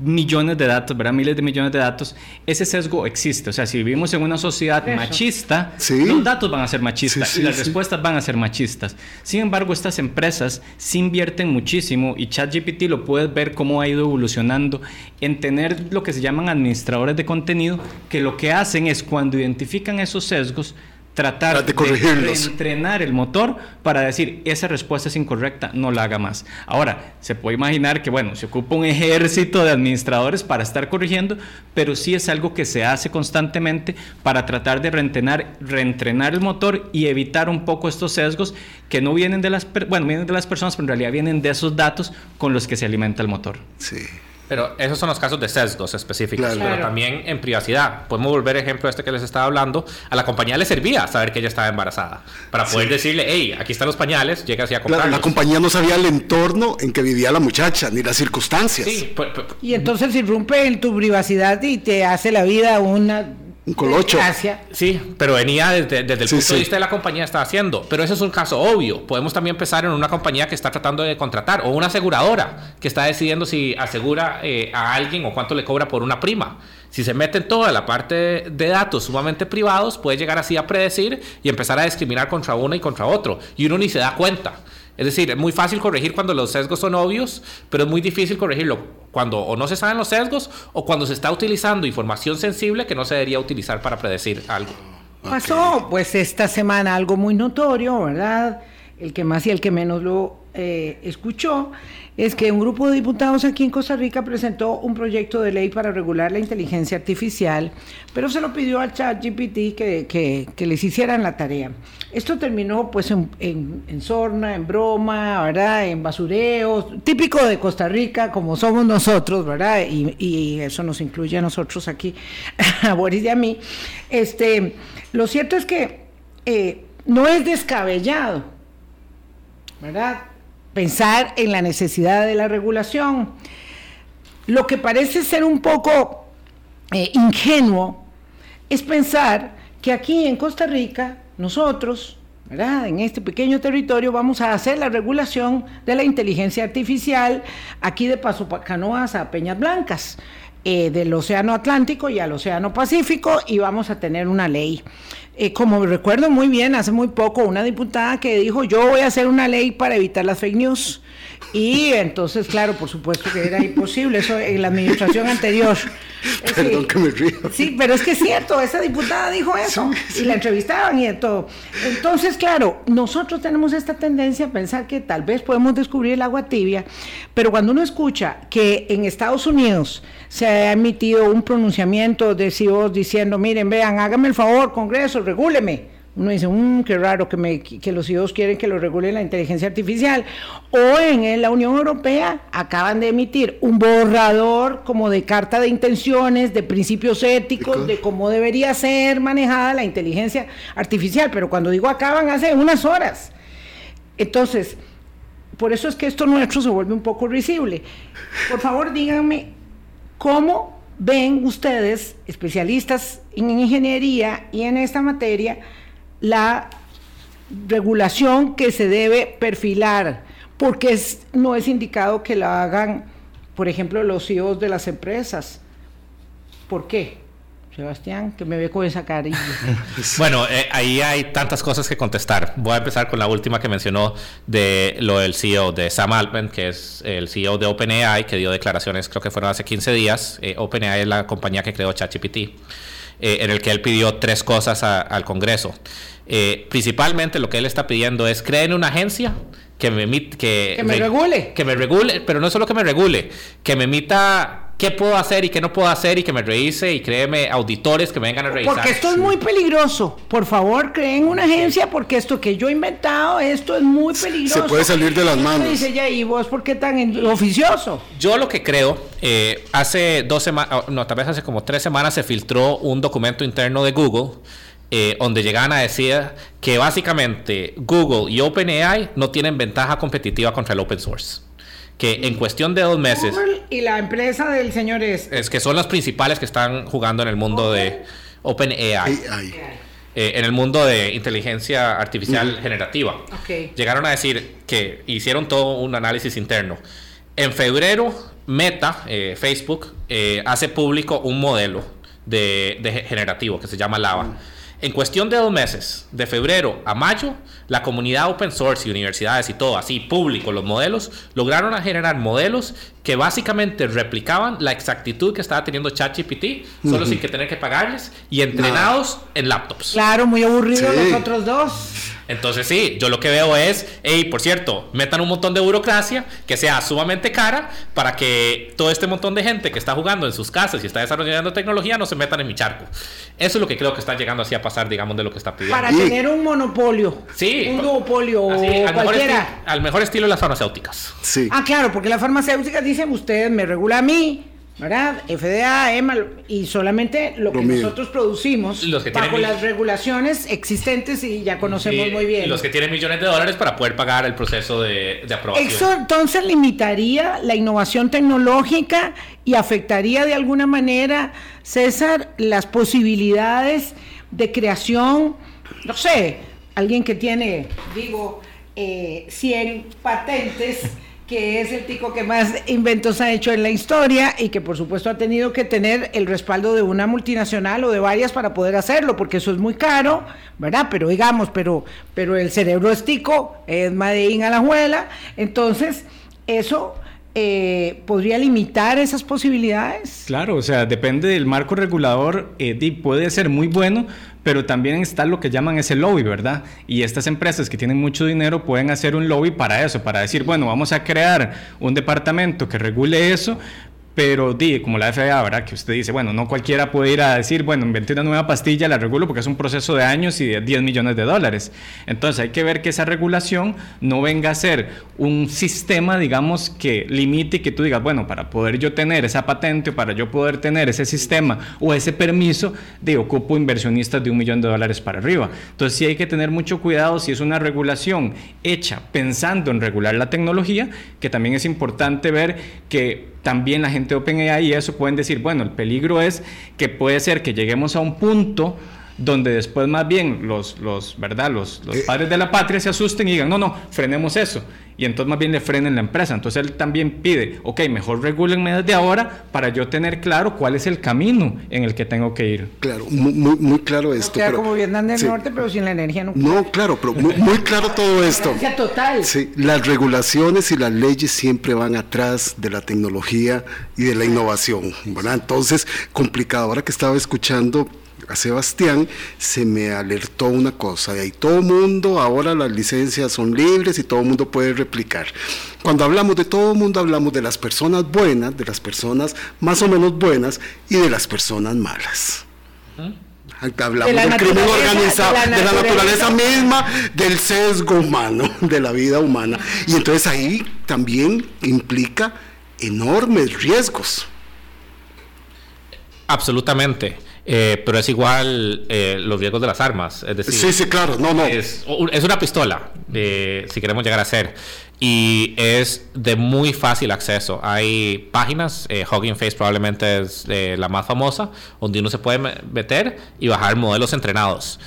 millones de datos, ¿verdad? Miles de millones de datos, ese sesgo existe. O sea, si vivimos en una sociedad machista, los datos van a ser machistas y las respuestas van a ser machistas. Sin embargo, estas empresas sí invierten muchísimo y ChatGPT lo puedes ver cómo ha ido evolucionando en tener lo que se llaman administradores de contenido, que lo que hacen es cuando identifican esos sesgos, tratar de, entrenar el motor para decir esa respuesta es incorrecta, no la haga más. Ahora, se puede imaginar que, bueno, se ocupa un ejército de administradores para estar corrigiendo, pero sí es algo que se hace constantemente para tratar de reentrenar, reentrenar el motor y evitar un poco estos sesgos que no vienen de las, bueno, vienen de las personas, pero en realidad vienen de esos datos con los que se alimenta el motor. Sí. Pero esos son los casos de sesgos específicos, pero también en privacidad. Podemos volver ejemplo este que les estaba hablando. A la compañía le servía saber que ella estaba embarazada, para poder decirle, hey, aquí están los pañales, llega así a comprarlos. La, compañía no sabía el entorno en que vivía la muchacha, ni las circunstancias. Sí, y entonces irrumpe en tu privacidad y te hace la vida una un colocho. Sí, pero venía desde, el punto de vista de la compañía está haciendo. Pero eso es un caso obvio. Podemos también empezar en una compañía que está tratando de contratar o una aseguradora que está decidiendo si asegura eh, a alguien o cuánto le cobra por una prima. Si se mete en toda la parte de datos sumamente privados, puede llegar así a predecir y empezar a discriminar contra uno y contra otro. Y uno ni se da cuenta. Es decir, es muy fácil corregir cuando los sesgos son obvios, pero es muy difícil corregirlo cuando o no se saben los sesgos o cuando se está utilizando información sensible que no se debería utilizar para predecir algo. Pasó, pues esta semana algo muy notorio, ¿verdad? El que más y el que menos lo eh, escuchó, es que un grupo de diputados aquí en Costa Rica presentó un proyecto de ley para regular la inteligencia artificial, pero se lo pidió al chat GPT que, que, les hicieran la tarea. Esto terminó pues en, en, sorna, en broma, ¿verdad? En basureo, típico de Costa Rica como somos nosotros, ¿verdad? Y, y eso nos incluye a nosotros aquí, a Boris y a mí. Este, lo cierto es que eh, no es descabellado, ¿verdad? Pensar en la necesidad de la regulación. Lo que parece ser un poco eh, ingenuo es pensar que aquí en Costa Rica, nosotros, en este pequeño territorio, vamos a hacer la regulación de la inteligencia artificial aquí de Paso Canoas a Peñas Blancas. Eh, del Océano Atlántico y al Océano Pacífico y vamos a tener una ley. Eh, como recuerdo muy bien, hace muy poco una diputada que dijo, yo voy a hacer una ley para evitar las fake news. Y entonces, claro, por supuesto que era imposible eso en la administración anterior. Perdón que me río. Sí, pero es que es cierto, esa diputada dijo eso y la entrevistaban y de todo. Entonces, claro, nosotros tenemos esta tendencia a pensar que tal vez podemos descubrir el agua tibia, pero cuando uno escucha que en Estados Unidos se ha emitido un pronunciamiento de CEOs diciendo, miren, vean, hágame el favor, Congreso, regúleme uno dice, mmm, qué raro que, me, que los hijos quieren que lo regule la inteligencia artificial. O en la Unión Europea acaban de emitir un borrador como de carta de intenciones, de principios éticos, de cómo debería ser manejada la inteligencia artificial. Pero cuando digo acaban, hace unas horas. Entonces, por eso es que esto nuestro se vuelve un poco risible. Por favor, díganme cómo ven ustedes, especialistas en ingeniería y en esta materia, la regulación que se debe perfilar, porque no es indicado que la hagan, por ejemplo, los CEOs de las empresas. ¿Por qué? Sebastián, que me ve con esa carilla. bueno, eh, ahí hay tantas cosas que contestar. Voy a empezar con la última que mencionó de lo del CEO de Sam Altman, que es el CEO de OpenAI, que dio declaraciones, creo que fueron hace 15 días. Eh, OpenAI es la compañía que creó ChatGPT, eh, en el que él pidió tres cosas al Congreso. Eh, principalmente lo que él está pidiendo es creen una agencia que me, que, que me regule. Que me regule, pero no solo que me regule, que me emita qué puedo hacer y qué no puedo hacer y que me revise y créeme auditores que me vengan a revisar. Porque esto es muy peligroso. Por favor, creen una agencia porque esto que yo he inventado, esto es muy peligroso. Se puede salir de las manos. Dice ya, ¿y vos por qué tan oficioso? Yo lo que creo, eh, hace dos semanas, no, tal vez hace como tres semanas se filtró un documento interno de Google eh, donde llegaban a decir que básicamente Google y OpenAI no tienen ventaja competitiva contra el open source. Que en cuestión de dos meses... Google y la empresa del señor es... Es que son las principales que están jugando en el mundo de OpenAI. Eh, en el mundo de inteligencia artificial generativa. Llegaron a decir que hicieron todo un análisis interno. En febrero, Meta, eh, Facebook, hace público un modelo de, generativo que se llama Lava. En cuestión de dos meses, de febrero a mayo, la comunidad open source y universidades y todo, así público, los modelos, lograron generar modelos que básicamente replicaban la exactitud que estaba teniendo ChatGPT, solo sin que tener que pagarles y entrenados en laptops. Claro, muy aburrido los otros dos. Entonces sí, yo lo que veo es, hey, por cierto, metan un montón de burocracia que sea sumamente cara para que todo este montón de gente que está jugando en sus casas y está desarrollando tecnología no se metan en mi charco. Eso es lo que creo que está llegando así a pasar, digamos, de lo que está pidiendo. Para tener un monopolio. Sí. Un duopolio al cualquiera. Mejor al mejor estilo de las farmacéuticas. Sí. Ah, claro, porque las farmacéuticas dicen, usted me regula a mí, ¿verdad? FDA, EMA, y solamente lo que nosotros producimos bajo las regulaciones existentes y ya conocemos muy bien. los que tienen millones de dólares para poder pagar el proceso de, de, aprobación. Eso entonces limitaría la innovación tecnológica y afectaría de alguna manera, César, las posibilidades de creación, no sé, alguien que tiene, digo, eh, 100 patentes que es el tico que más inventos ha hecho en la historia y que por supuesto ha tenido que tener el respaldo de una multinacional o de varias para poder hacerlo, porque eso es muy caro, ¿verdad? Pero digamos, pero, pero el cerebro es tico, es Madeín a la juela, entonces eso eh, podría limitar esas posibilidades. Claro, o sea, depende del marco regulador, eh, puede ser muy bueno, pero también está lo que llaman ese lobby, ¿verdad? Y estas empresas que tienen mucho dinero pueden hacer un lobby para eso, para decir, bueno, vamos a crear un departamento que regule eso, pero como la FDA, ¿verdad? Que usted dice, bueno, no cualquiera puede ir a decir, bueno, inventé una nueva pastilla, la regulo porque es un proceso de años y de 10 millones de dólares. Entonces hay que ver que esa regulación no venga a ser un sistema, digamos, que limite y que tú digas, bueno, para poder yo tener esa patente o para yo poder tener ese sistema o ese permiso, de ocupo inversionistas de un millón de dólares para arriba. Entonces sí hay que tener mucho cuidado si es una regulación hecha pensando en regular la tecnología, que también es importante ver que también la gente de OpenAI y eso pueden decir, bueno, el peligro es que puede ser que lleguemos a un punto donde después más bien los, los, ¿verdad? los, los eh, padres de la patria se asusten y digan, no, no, frenemos eso. Y entonces más bien le frenen la empresa. Entonces él también pide, ok, mejor regulenme desde ahora para yo tener claro cuál es el camino en el que tengo que ir. Claro, muy, muy, claro esto. queda como Vietnam del Norte, pero sin la energía nuclear. No, claro, pero muy, claro todo esto. total. Sí, las regulaciones y las leyes siempre van atrás de la tecnología y de la innovación, ¿verdad? Entonces, complicado. Ahora que estaba escuchando a Sebastián, se me alertó una cosa, y ahí todo mundo, ahora las licencias son libres y todo el mundo puede replicar. Cuando hablamos de todo el mundo, hablamos de las personas buenas, de las personas más o menos buenas y de las personas malas. Hablamos del crimen organizado, de la, naturaleza misma, del sesgo humano, de la vida humana. Y entonces ahí también implica enormes riesgos. Absolutamente. Eh, pero es igual eh, los riesgos de las armas. Es decir, sí, sí, claro, no, no. Es, una pistola, si queremos llegar a ser. Y es de muy fácil acceso. Hay páginas, eh, Hugging Face probablemente es la más famosa, donde uno se puede meter y bajar modelos entrenados.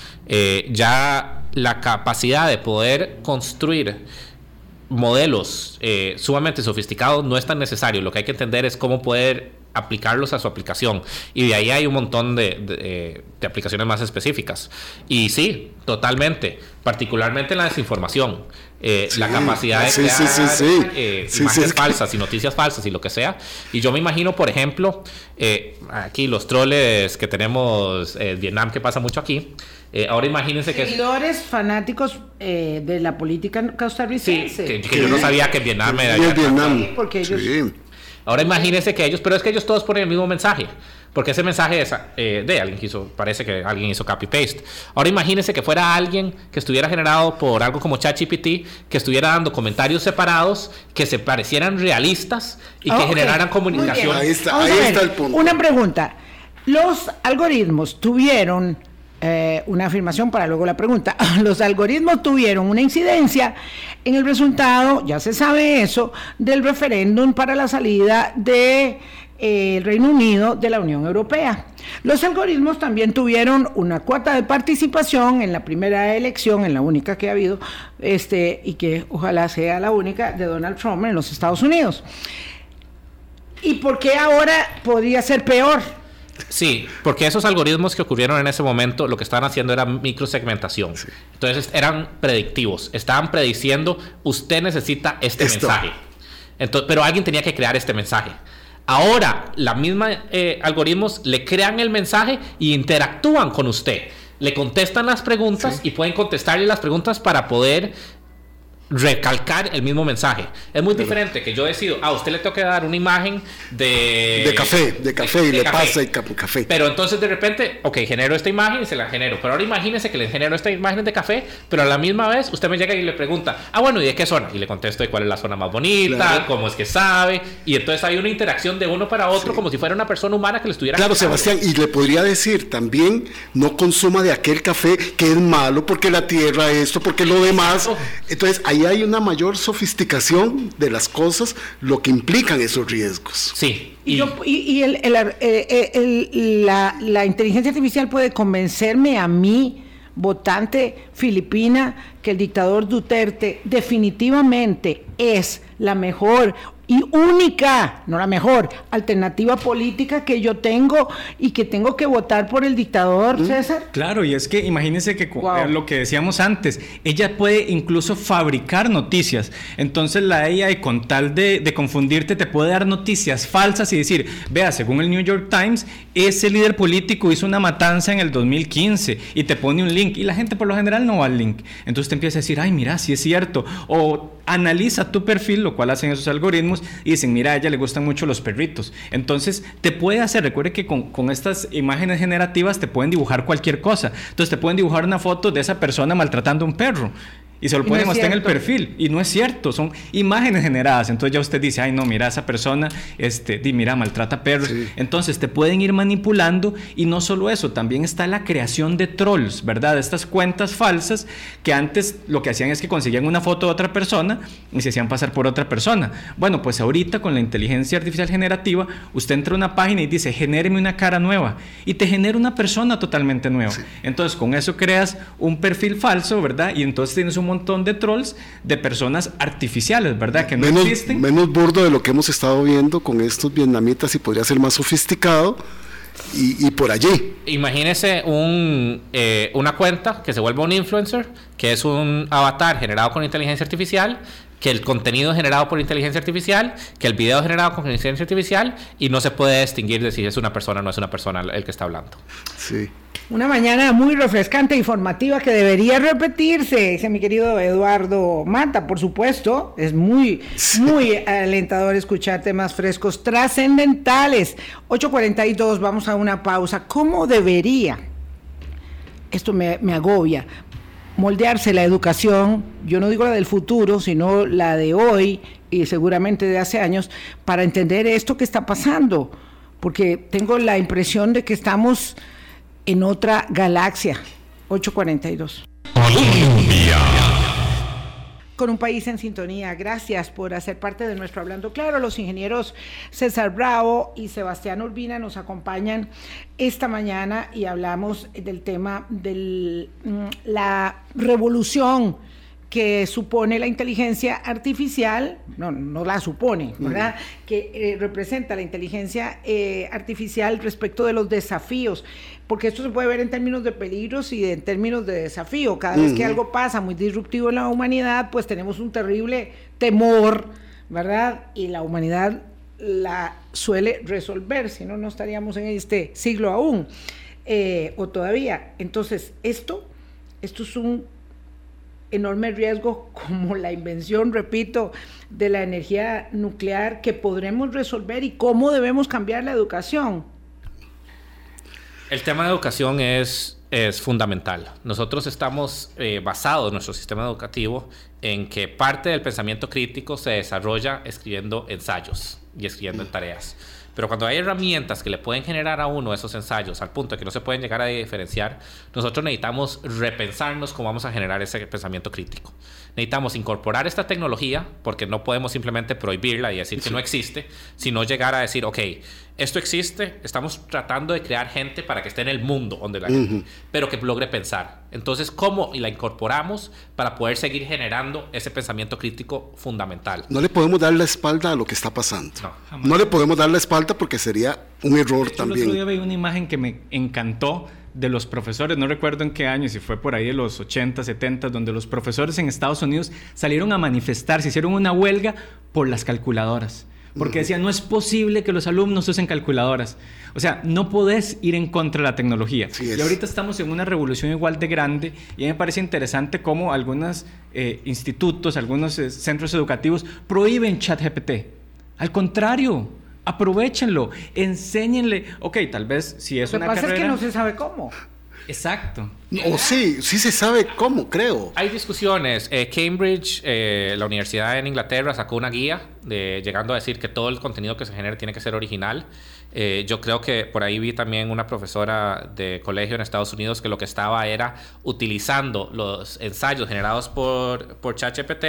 ya la capacidad de poder construir modelos sumamente sofisticados no es tan necesario. Lo que hay que entender es cómo poder aplicarlos a su aplicación. Y de ahí hay un montón de, de, eh, aplicaciones más específicas. Y sí, totalmente, particularmente en la desinformación. Eh, la capacidad de crear eh, imágenes falsas y noticias falsas y lo que sea. Y yo me imagino, por ejemplo, aquí los troles que tenemos en Vietnam, que pasa mucho aquí. ahora imagínense que... Seguidores fanáticos de la política costarricense. Sí, que, yo no sabía que Vietnam era... Vietnam. Porque ellos... Ahora imagínense que ellos, pero es que ellos todos ponen el mismo mensaje. Porque ese mensaje es eh, de alguien que hizo, parece que alguien hizo copy-paste. Ahora imagínense que fuera alguien que estuviera generado por algo como ChatGPT, que estuviera dando comentarios separados, que se parecieran realistas y que generaran comunicación. Ahí está, ahí está el punto. Una pregunta. Los algoritmos tuvieron eh, una afirmación para luego la pregunta. Los algoritmos tuvieron una incidencia en el resultado, ya se sabe eso, del referéndum para la salida de eh, el Reino Unido de la Unión Europea. Los algoritmos también tuvieron una cuota de participación en la primera elección, en la única que ha habido, este, y que ojalá sea la única de Donald Trump en los Estados Unidos. ¿Y por qué ahora podría ser peor? Sí, porque esos algoritmos que ocurrieron en ese momento lo que estaban haciendo era microsegmentación. Entonces eran predictivos, estaban prediciendo usted necesita este mensaje. Entonces, pero alguien tenía que crear este mensaje. Ahora, la misma eh, algoritmos le crean el mensaje y interactúan con usted. Le contestan las preguntas y pueden contestarle las preguntas para poder recalcar el mismo mensaje. Es muy diferente que yo decido, a ah, usted le tengo que dar una imagen de... De café, de café, y le pasa el café. Pero entonces de repente, ok, genero esta imagen y se la genero. Pero ahora imagínese que le genero esta imagen de café, pero a la misma vez usted me llega y le pregunta, ah, bueno, ¿y de qué zona? Y le contesto de cuál es la zona más bonita, cómo es que sabe. Y entonces hay una interacción de uno para otro como si fuera una persona humana que le estuviera... Claro, Sebastián, y le podría decir también, no consuma de aquel café que es malo porque la tierra, esto, porque lo demás. Entonces ahí hay una mayor sofisticación de las cosas, lo que implican esos riesgos. Sí. Y, eh, eh, la, inteligencia artificial puede convencerme a mí, votante filipina, que el dictador Duterte definitivamente es la mejor y única, no la mejor, alternativa política que yo tengo y que tengo que votar por el dictador, mm. César. Claro, y es que imagínense que lo que decíamos antes, ella puede incluso fabricar noticias. Entonces la AI, con tal de, de confundirte, te puede dar noticias falsas y decir, vea, según el New York Times, ese líder político hizo una matanza en el 2015 y te pone un link y la gente por lo general no va al link. Entonces te empieza a decir, ay, mira, si es cierto. O analiza tu perfil, lo cual hacen esos algoritmos, y dicen, mira, a ella le gustan mucho los perritos. Entonces te puede hacer, recuerde que con, con estas imágenes generativas te pueden dibujar cualquier cosa. Entonces te pueden dibujar una foto de esa persona maltratando a un perro y se lo pueden mostrar en el perfil. Y no es cierto, son imágenes generadas. Entonces ya usted dice, ay no, mira, esa persona, este, di, mira, maltrata perros. Entonces te pueden ir manipulando y no solo eso, también está la creación de trolls, ¿verdad? Estas cuentas falsas que antes lo que hacían es que conseguían una foto de otra persona y se hacían pasar por otra persona. Bueno, pues ahorita con la inteligencia artificial generativa, usted entra a una página y dice, genéreme una cara nueva y te genera una persona totalmente nueva. Entonces con eso creas un perfil falso, ¿verdad? Y entonces tienes un montón de trolls de personas artificiales, ¿verdad? Que no menos, existen. Menos burdo de lo que hemos estado viendo con estos vietnamitas y podría ser más sofisticado. Y, por allí. Imagínese un, eh, una cuenta que se vuelva un influencer, que es un avatar generado con inteligencia artificial, que el contenido generado por inteligencia artificial, que el video generado con inteligencia artificial, y no se puede distinguir de si es una persona o no es una persona el que está hablando. Sí. Una mañana muy refrescante, informativa, que debería repetirse, dice mi querido Eduardo Mata, por supuesto. Es muy, muy alentador escuchar temas frescos, trascendentales. 8.42, vamos a una pausa. ¿Cómo debería? Esto me, me agobia. Moldearse la educación, yo no digo la del futuro, sino la de hoy y seguramente de hace años, para entender esto que está pasando. Porque tengo la impresión de que estamos en otra galaxia. 842. Con un país en sintonía. Gracias por hacer parte de nuestro Hablando Claro. Los ingenieros César Bravo y Sebastián Urbina nos acompañan esta mañana y hablamos del tema de mm, la revolución que supone la inteligencia artificial, no, no la supone, ¿verdad? Que eh, representa la inteligencia eh, artificial respecto de los desafíos, porque esto se puede ver en términos de peligros y en términos de desafío. Cada vez que algo pasa muy disruptivo en la humanidad, pues tenemos un terrible temor, ¿verdad? Y la humanidad la suele resolver, si no, no estaríamos en este siglo aún, eh, o todavía. Entonces, esto, esto es un enorme riesgo como la invención, repito, de la energía nuclear que podremos resolver y cómo debemos cambiar la educación. El tema de educación es, es fundamental. Nosotros estamos eh, basados, nuestro sistema educativo, en que parte del pensamiento crítico se desarrolla escribiendo ensayos y escribiendo en tareas. Pero cuando hay herramientas que le pueden generar a uno esos ensayos al punto de que no se pueden llegar a diferenciar, nosotros necesitamos repensarnos cómo vamos a generar ese pensamiento crítico. Necesitamos incorporar esta tecnología porque no podemos simplemente prohibirla y decir que no existe, sino llegar a decir, ok, esto existe, estamos tratando de crear gente para que esté en el mundo donde la gente, pero que logre pensar. Entonces, ¿cómo la incorporamos para poder seguir generando ese pensamiento crítico fundamental? No le podemos dar la espalda a lo que está pasando. No, no le podemos dar la espalda porque sería un error también. El otro día vi una imagen que me encantó de los profesores, no recuerdo en qué año, si fue por ahí de los 80, 70, donde los profesores en Estados Unidos salieron a manifestar, se hicieron una huelga por las calculadoras. Porque decían, no es posible que los alumnos usen calculadoras. O sea, no podés ir en contra de la tecnología. y ahorita estamos en una revolución igual de grande y me parece interesante cómo algunos eh, institutos, algunos eh, centros educativos prohíben ChatGPT. Al contrario, aprovechenlo, enséñenle. Ok, tal vez si es Lo una que pasa carrera... es que no se sabe cómo. Exacto. O sí, sí se sabe cómo, creo. Hay discusiones. Eh, Cambridge, eh, la universidad en Inglaterra, sacó una guía de, llegando a decir que todo el contenido que se genere tiene que ser original. Eh, yo creo que por ahí vi también una profesora de colegio en Estados Unidos que lo que estaba era utilizando los ensayos generados por, por ChatGPT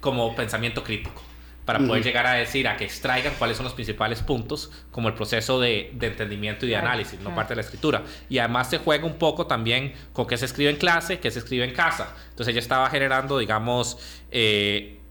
como pensamiento crítico para poder llegar a decir, a que extraigan cuáles son los principales puntos, como el proceso de, de entendimiento y de análisis, no parte de la escritura. Y además se juega un poco también con qué se escribe en clase, qué se escribe en casa. Entonces ella estaba generando, digamos, eh,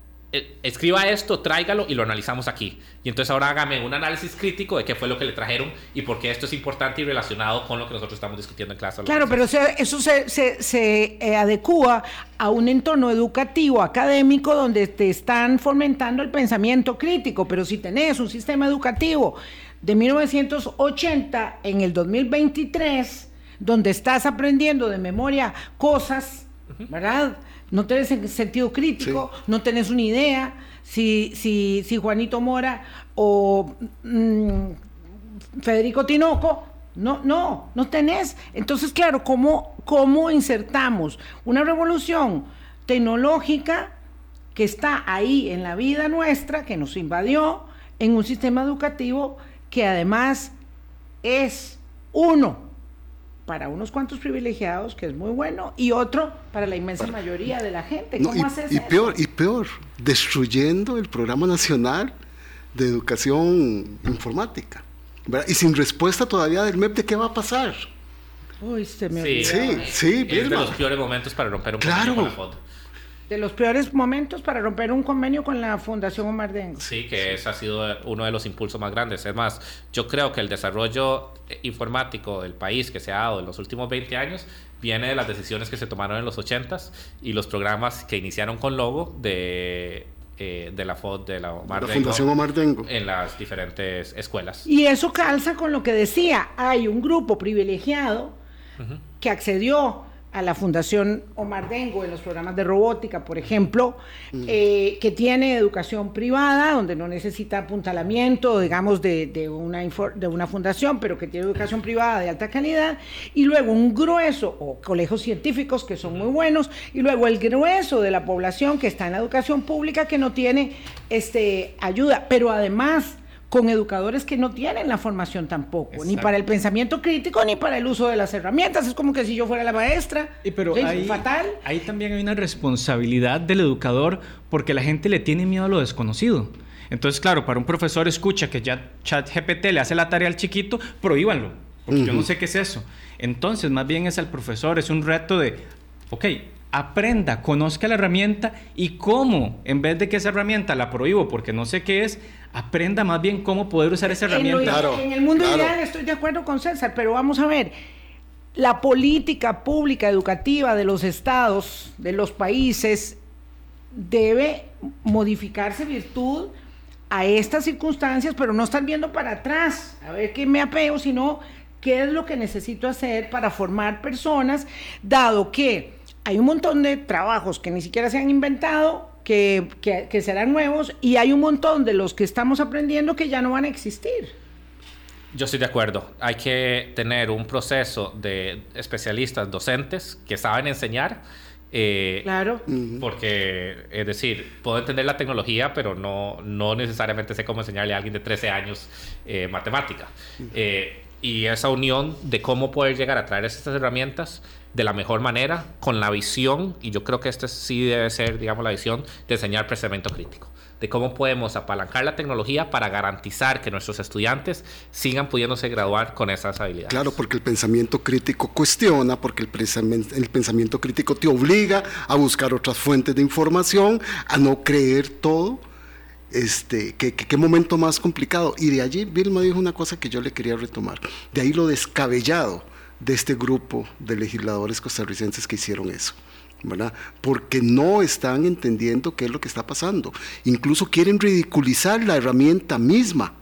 escriba esto, tráigalo y lo analizamos aquí. Y entonces ahora hágame un análisis crítico de qué fue lo que le trajeron y por qué esto es importante y relacionado con lo que nosotros estamos discutiendo en clase. Claro, pero eso se, se, eh, adecua a un entorno educativo, académico, donde te están fomentando el pensamiento crítico. Pero si tenés un sistema educativo de 1980 en el 2023, donde estás aprendiendo de memoria cosas, ¿verdad? no tenés sentido crítico, no tenés una idea si, si, si Juanito Mora o mm, Federico Tinoco, no, no, no tenés. Entonces, claro, ¿cómo, ¿cómo insertamos una revolución tecnológica que está ahí en la vida nuestra, que nos invadió, en un sistema educativo que además es uno para unos cuantos privilegiados, que es muy bueno, y otro para la inmensa mayoría de la gente. ¿Cómo y, haces y peor, y peor, destruyendo el Programa Nacional de Educación Informática. Y sin respuesta todavía del MEP de qué va a pasar. Uy, se me sí, sí, sí, Es de los peores momentos para romper un claro. con la foto de los peores momentos para romper un convenio con la Fundación Omar Dengo. Sí, que ese ha sido uno de los impulsos más grandes. Es más, yo creo que el desarrollo informático del país que se ha dado en los últimos 20 años viene de las decisiones que se tomaron en los 80s y los programas que iniciaron con logo de eh, de la FOD, de la, Omar Fundación Omar Dengo en las diferentes escuelas. Y eso calza con lo que decía, hay un grupo privilegiado que accedió a la Fundación Omar Dengo en los programas de robótica, por ejemplo, mm. eh, que tiene educación privada, donde no necesita apuntalamiento, digamos, de, de, una de una fundación, pero que tiene educación privada de alta calidad, y luego un grueso, o colegios científicos que son muy buenos, y luego el grueso de la población que está en la educación pública que no tiene este, ayuda, pero además con educadores que no tienen la formación tampoco, ni para el pensamiento crítico, ni para el uso de las herramientas. Es como que si yo fuera la maestra. Y pero ahí, fatal. Ahí también hay una responsabilidad del educador porque la gente le tiene miedo a lo desconocido. Entonces, claro, para un profesor escucha que ya ChatGPT le hace la tarea al chiquito, prohíbanlo, porque yo no sé qué es eso. Entonces, más bien es al profesor, es un reto de, ok, aprenda, conozca la herramienta y cómo, en vez de que esa herramienta la prohíbo porque no sé qué es, aprenda más bien cómo poder usar esa herramienta. En, el mundo ideal estoy de acuerdo con César, pero vamos a ver, la política pública educativa de los estados, de los países, debe modificarse virtud a estas circunstancias, pero no estar viendo para atrás, a ver qué me apego, sino qué es lo que necesito hacer para formar personas, dado que hay un montón de trabajos que ni siquiera se han inventado, que, serán nuevos, y hay un montón de los que estamos aprendiendo que ya no van a existir. Yo estoy de acuerdo. Hay que tener un proceso de especialistas docentes que saben enseñar. Eh, claro. Porque, es decir, puedo entender la tecnología, pero no, no necesariamente sé cómo enseñarle a alguien de 13 años eh, matemática. Eh, y esa unión de cómo poder llegar a traer estas herramientas de la mejor manera, con la visión, y yo creo que esta sí debe ser, digamos, la visión de enseñar pensamiento crítico, de cómo podemos apalancar la tecnología para garantizar que nuestros estudiantes sigan pudiéndose graduar con esas habilidades. Claro, porque el pensamiento crítico cuestiona, porque el pensamiento, el pensamiento crítico te obliga a buscar otras fuentes de información, a no creer todo. Este, qué momento más complicado. Y de allí Vilma dijo una cosa que yo le quería retomar. De ahí lo descabellado de este grupo de legisladores costarricenses que hicieron eso. ¿verdad? Porque no están entendiendo qué es lo que está pasando. Incluso quieren ridiculizar la herramienta misma.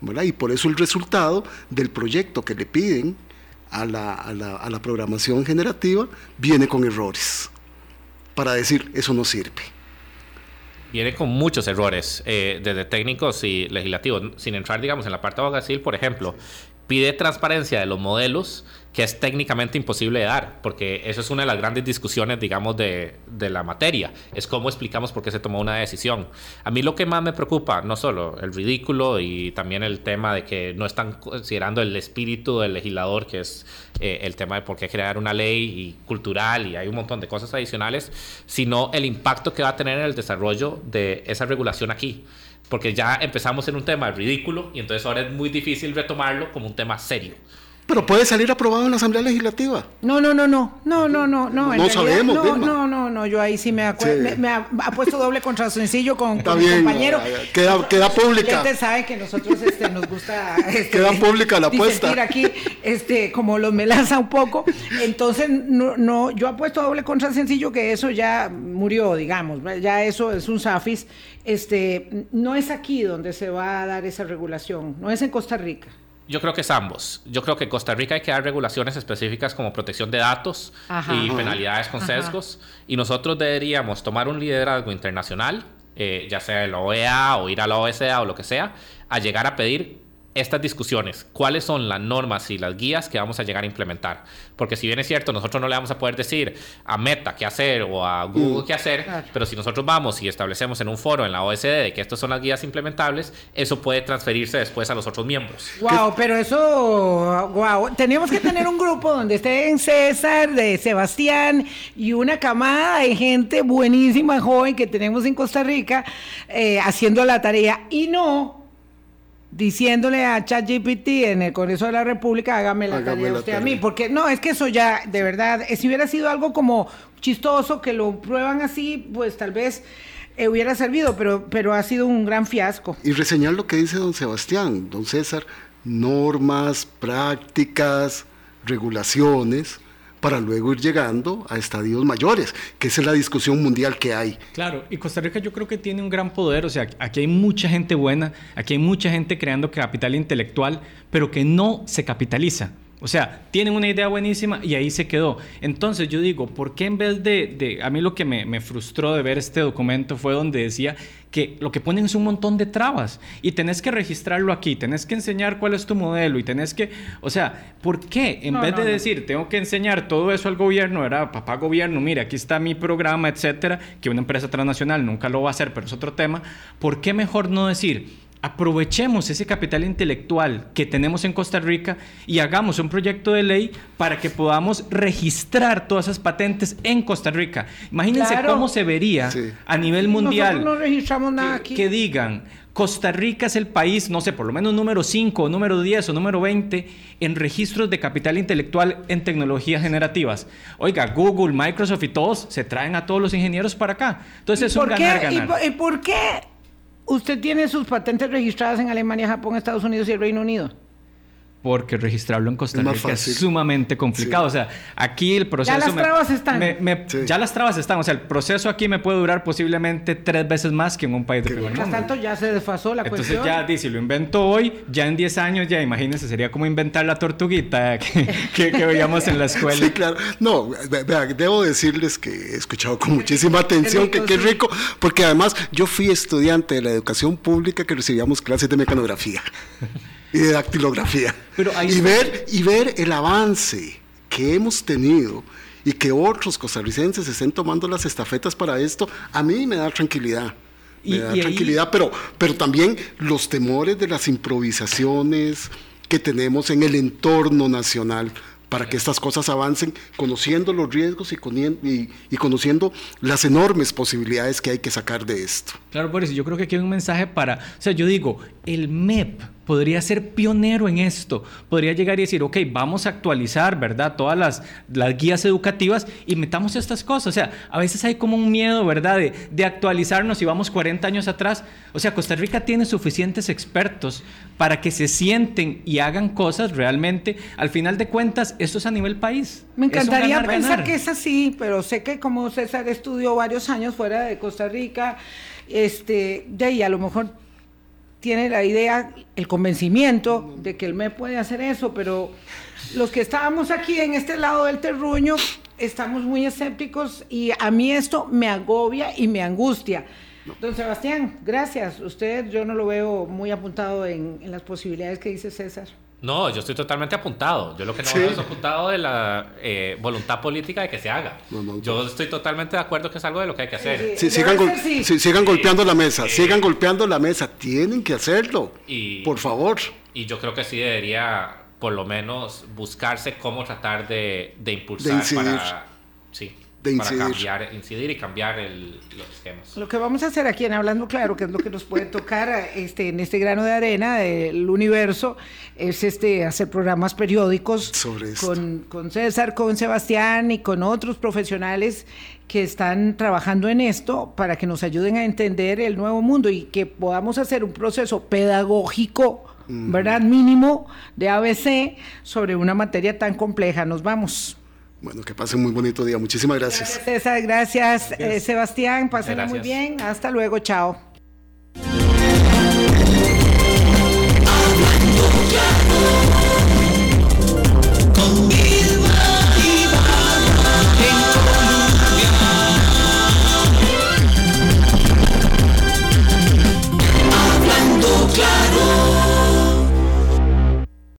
¿verdad? Y por eso el resultado del proyecto que le piden a la, a la, a la programación generativa viene con errores. Para decir, eso no sirve viene con muchos errores, eh, desde técnicos y legislativos. Sin entrar, digamos, en la parte abogacil, por ejemplo, pide transparencia de los modelos que es técnicamente imposible de dar, porque eso es una de las grandes discusiones, digamos, de, de, la materia, es cómo explicamos por qué se tomó una decisión. A mí lo que más me preocupa, no solo el ridículo y también el tema de que no están considerando el espíritu del legislador, que es eh, el tema de por qué crear una ley y cultural y hay un montón de cosas adicionales, sino el impacto que va a tener en el desarrollo de esa regulación aquí porque ya empezamos en un tema ridículo y entonces ahora es muy difícil retomarlo como un tema serio. Pero puede salir aprobado en la Asamblea Legislativa. No, no, no, no, no, no, no, no. No sabemos, no, no, no, no, yo ahí sí me acuerdo, Sí. me, ha, ha puesto doble contra sencillo con, con mi compañero. Queda- queda pública. Ustedes saben que nosotros este, nos gusta este, Queda pública la apuesta. aquí, este, como los melaza un poco. Entonces, no, no, yo apuesto doble contra sencillo que eso ya murió, digamos, ya eso es un zafis. Este, no es aquí donde se va a dar esa regulación, no es en Costa Rica. Yo creo que es ambos. Yo creo que en Costa Rica hay que dar regulaciones específicas como protección de datos Ajá. y penalidades con Ajá. sesgos. Y nosotros deberíamos tomar un liderazgo internacional, eh, ya sea de la OEA o ir a la OSA o lo que sea, a llegar a pedir estas discusiones. ¿Cuáles son las normas y las guías que vamos a llegar a implementar? Porque si bien es cierto, nosotros no le vamos a poder decir a Meta qué hacer o a Google qué hacer, Claro. pero si nosotros vamos y establecemos en un foro en la OSD de que estas son las guías implementables, eso puede transferirse después a los otros miembros. Wow, pero eso, wow, teníamos que tener un grupo donde estén César, de Sebastián y una camada de gente buenísima, joven que tenemos en Costa Rica eh, haciendo la tarea y no diciéndole a ChatGPT en el Congreso de la República, hágame la Hágame tarea la usted a mí, porque no, es que eso ya, de verdad, eh, si hubiera sido algo como chistoso, que lo prueban así, pues tal vez eh, hubiera servido, pero, pero ha sido un gran fiasco. Y reseñar lo que dice don Sebastián, don César, normas, prácticas, regulaciones, para luego ir llegando a estadios mayores, que esa es la discusión mundial que hay. Claro, y Costa Rica yo creo que tiene un gran poder, o sea, aquí hay mucha gente buena, aquí hay mucha gente creando capital intelectual, pero que no se capitaliza. O sea, tienen una idea buenísima y ahí se quedó. Entonces yo digo, ¿por qué en vez de... de- a mí lo que me, me frustró de ver este documento fue donde decía que lo que ponen es un montón de trabas y tenés que registrarlo aquí, tenés que enseñar cuál es tu modelo y tenés que... O sea, ¿por qué? En No, vez no, de no. decir, tengo que enseñar todo eso al gobierno, ¿verdad? Papá gobierno, mire, aquí está mi programa, etcétera, que una empresa transnacional nunca lo va a hacer, pero es otro tema. ¿Por qué mejor no decir, aprovechemos ese capital intelectual que tenemos en Costa Rica y hagamos un proyecto de ley para que podamos registrar todas esas patentes en Costa Rica? Imagínense Claro. cómo se vería Sí. a nivel mundial Nosotros no registramos nada que, aquí. que digan, Costa Rica es el país, no sé, por lo menos número 5, número 10 o número 20 en registros de capital intelectual en tecnologías generativas. Oiga, Google, Microsoft y todos se traen a todos los ingenieros para acá. Entonces es un ¿Por qué, ganar, y ganar. por- y por qué usted tiene sus patentes registradas en Alemania, Japón, Estados Unidos y el Reino Unido? Porque registrarlo en Costa Rica es sumamente complicado. O sea, aquí el proceso... las me- trabas están. me- me- Sí. Ya las trabas están. O sea, el proceso aquí me puede durar posiblemente tres veces más que en un país de primer Mientras mundo. tanto ya se desfasó la Entonces cuestión. ya, di, si lo invento hoy, ya en 10 años, ya imagínense, sería como inventar la tortuguita que, que, que veíamos en la escuela. Sí, claro. No, ve- vea, debo decirles que he escuchado con muchísima atención, rico, que qué sí. rico, porque además yo fui estudiante de la educación pública que recibíamos clases de mecanografía y de dactilografía. Pero ahí y, ver, y ver el avance que hemos tenido y que otros costarricenses estén tomando las estafetas para esto, a mí me da tranquilidad. Me Y- da y ahí- tranquilidad, pero, pero también los temores de las improvisaciones que tenemos en el entorno nacional para que estas cosas avancen, conociendo los riesgos y, conien- y- y conociendo las enormes posibilidades que hay que sacar de esto. Claro, por eso yo creo que aquí hay un mensaje para, o sea, yo digo, el MEP podría ser pionero en esto, podría llegar y decir, ok, vamos a actualizar, ¿verdad? Todas las, las guías educativas y metamos estas cosas. O sea, a veces hay como un miedo, ¿verdad? De, de actualizarnos y vamos 40 años atrás. O sea, Costa Rica tiene suficientes expertos para que se sienten y hagan cosas realmente. Al final de cuentas, esto es a nivel país. Me encantaría ganar, pensar ganar. que es así, pero sé que como César estudió varios años fuera de Costa Rica, este, de ahí a lo mejor tiene la idea, el convencimiento de que él me puede hacer eso, pero los que estábamos aquí en este lado del terruño estamos muy escépticos y a mí esto me agobia y me angustia. Don Sebastián, gracias. Usted yo no lo veo muy apuntado en, en las posibilidades que dice César. No, yo estoy totalmente apuntado. Yo lo que no Sí. veo es apuntado de la eh, voluntad política de que se haga. No, no, yo estoy totalmente de acuerdo que es algo de lo que hay que hacer. Sí, Sí, sigan, gol- sí. golpeando la mesa, sigan golpeando la mesa, tienen que hacerlo, Y- por favor. Y yo creo que sí debería, por lo menos, buscarse cómo tratar de, de impulsar De incidir. para... Sí, incidir. Para cambiar, incidir y cambiar el, los esquemas. Lo que vamos a hacer aquí en Hablando Claro, que es lo que nos puede tocar este, en este grano de arena del universo, es este, hacer programas periódicos Sobre con, con César, con Sebastián y con otros profesionales que están trabajando en esto para que nos ayuden a entender el nuevo mundo y que podamos hacer un proceso pedagógico, ¿verdad? Mínimo de ABC sobre una materia tan compleja. Nos vamos. Bueno, que pasen muy bonito día. Muchísimas gracias. Gracias, César. Gracias, Eh, Sebastián. Pásenla muy bien. Hasta luego. Chao. Hablando claro.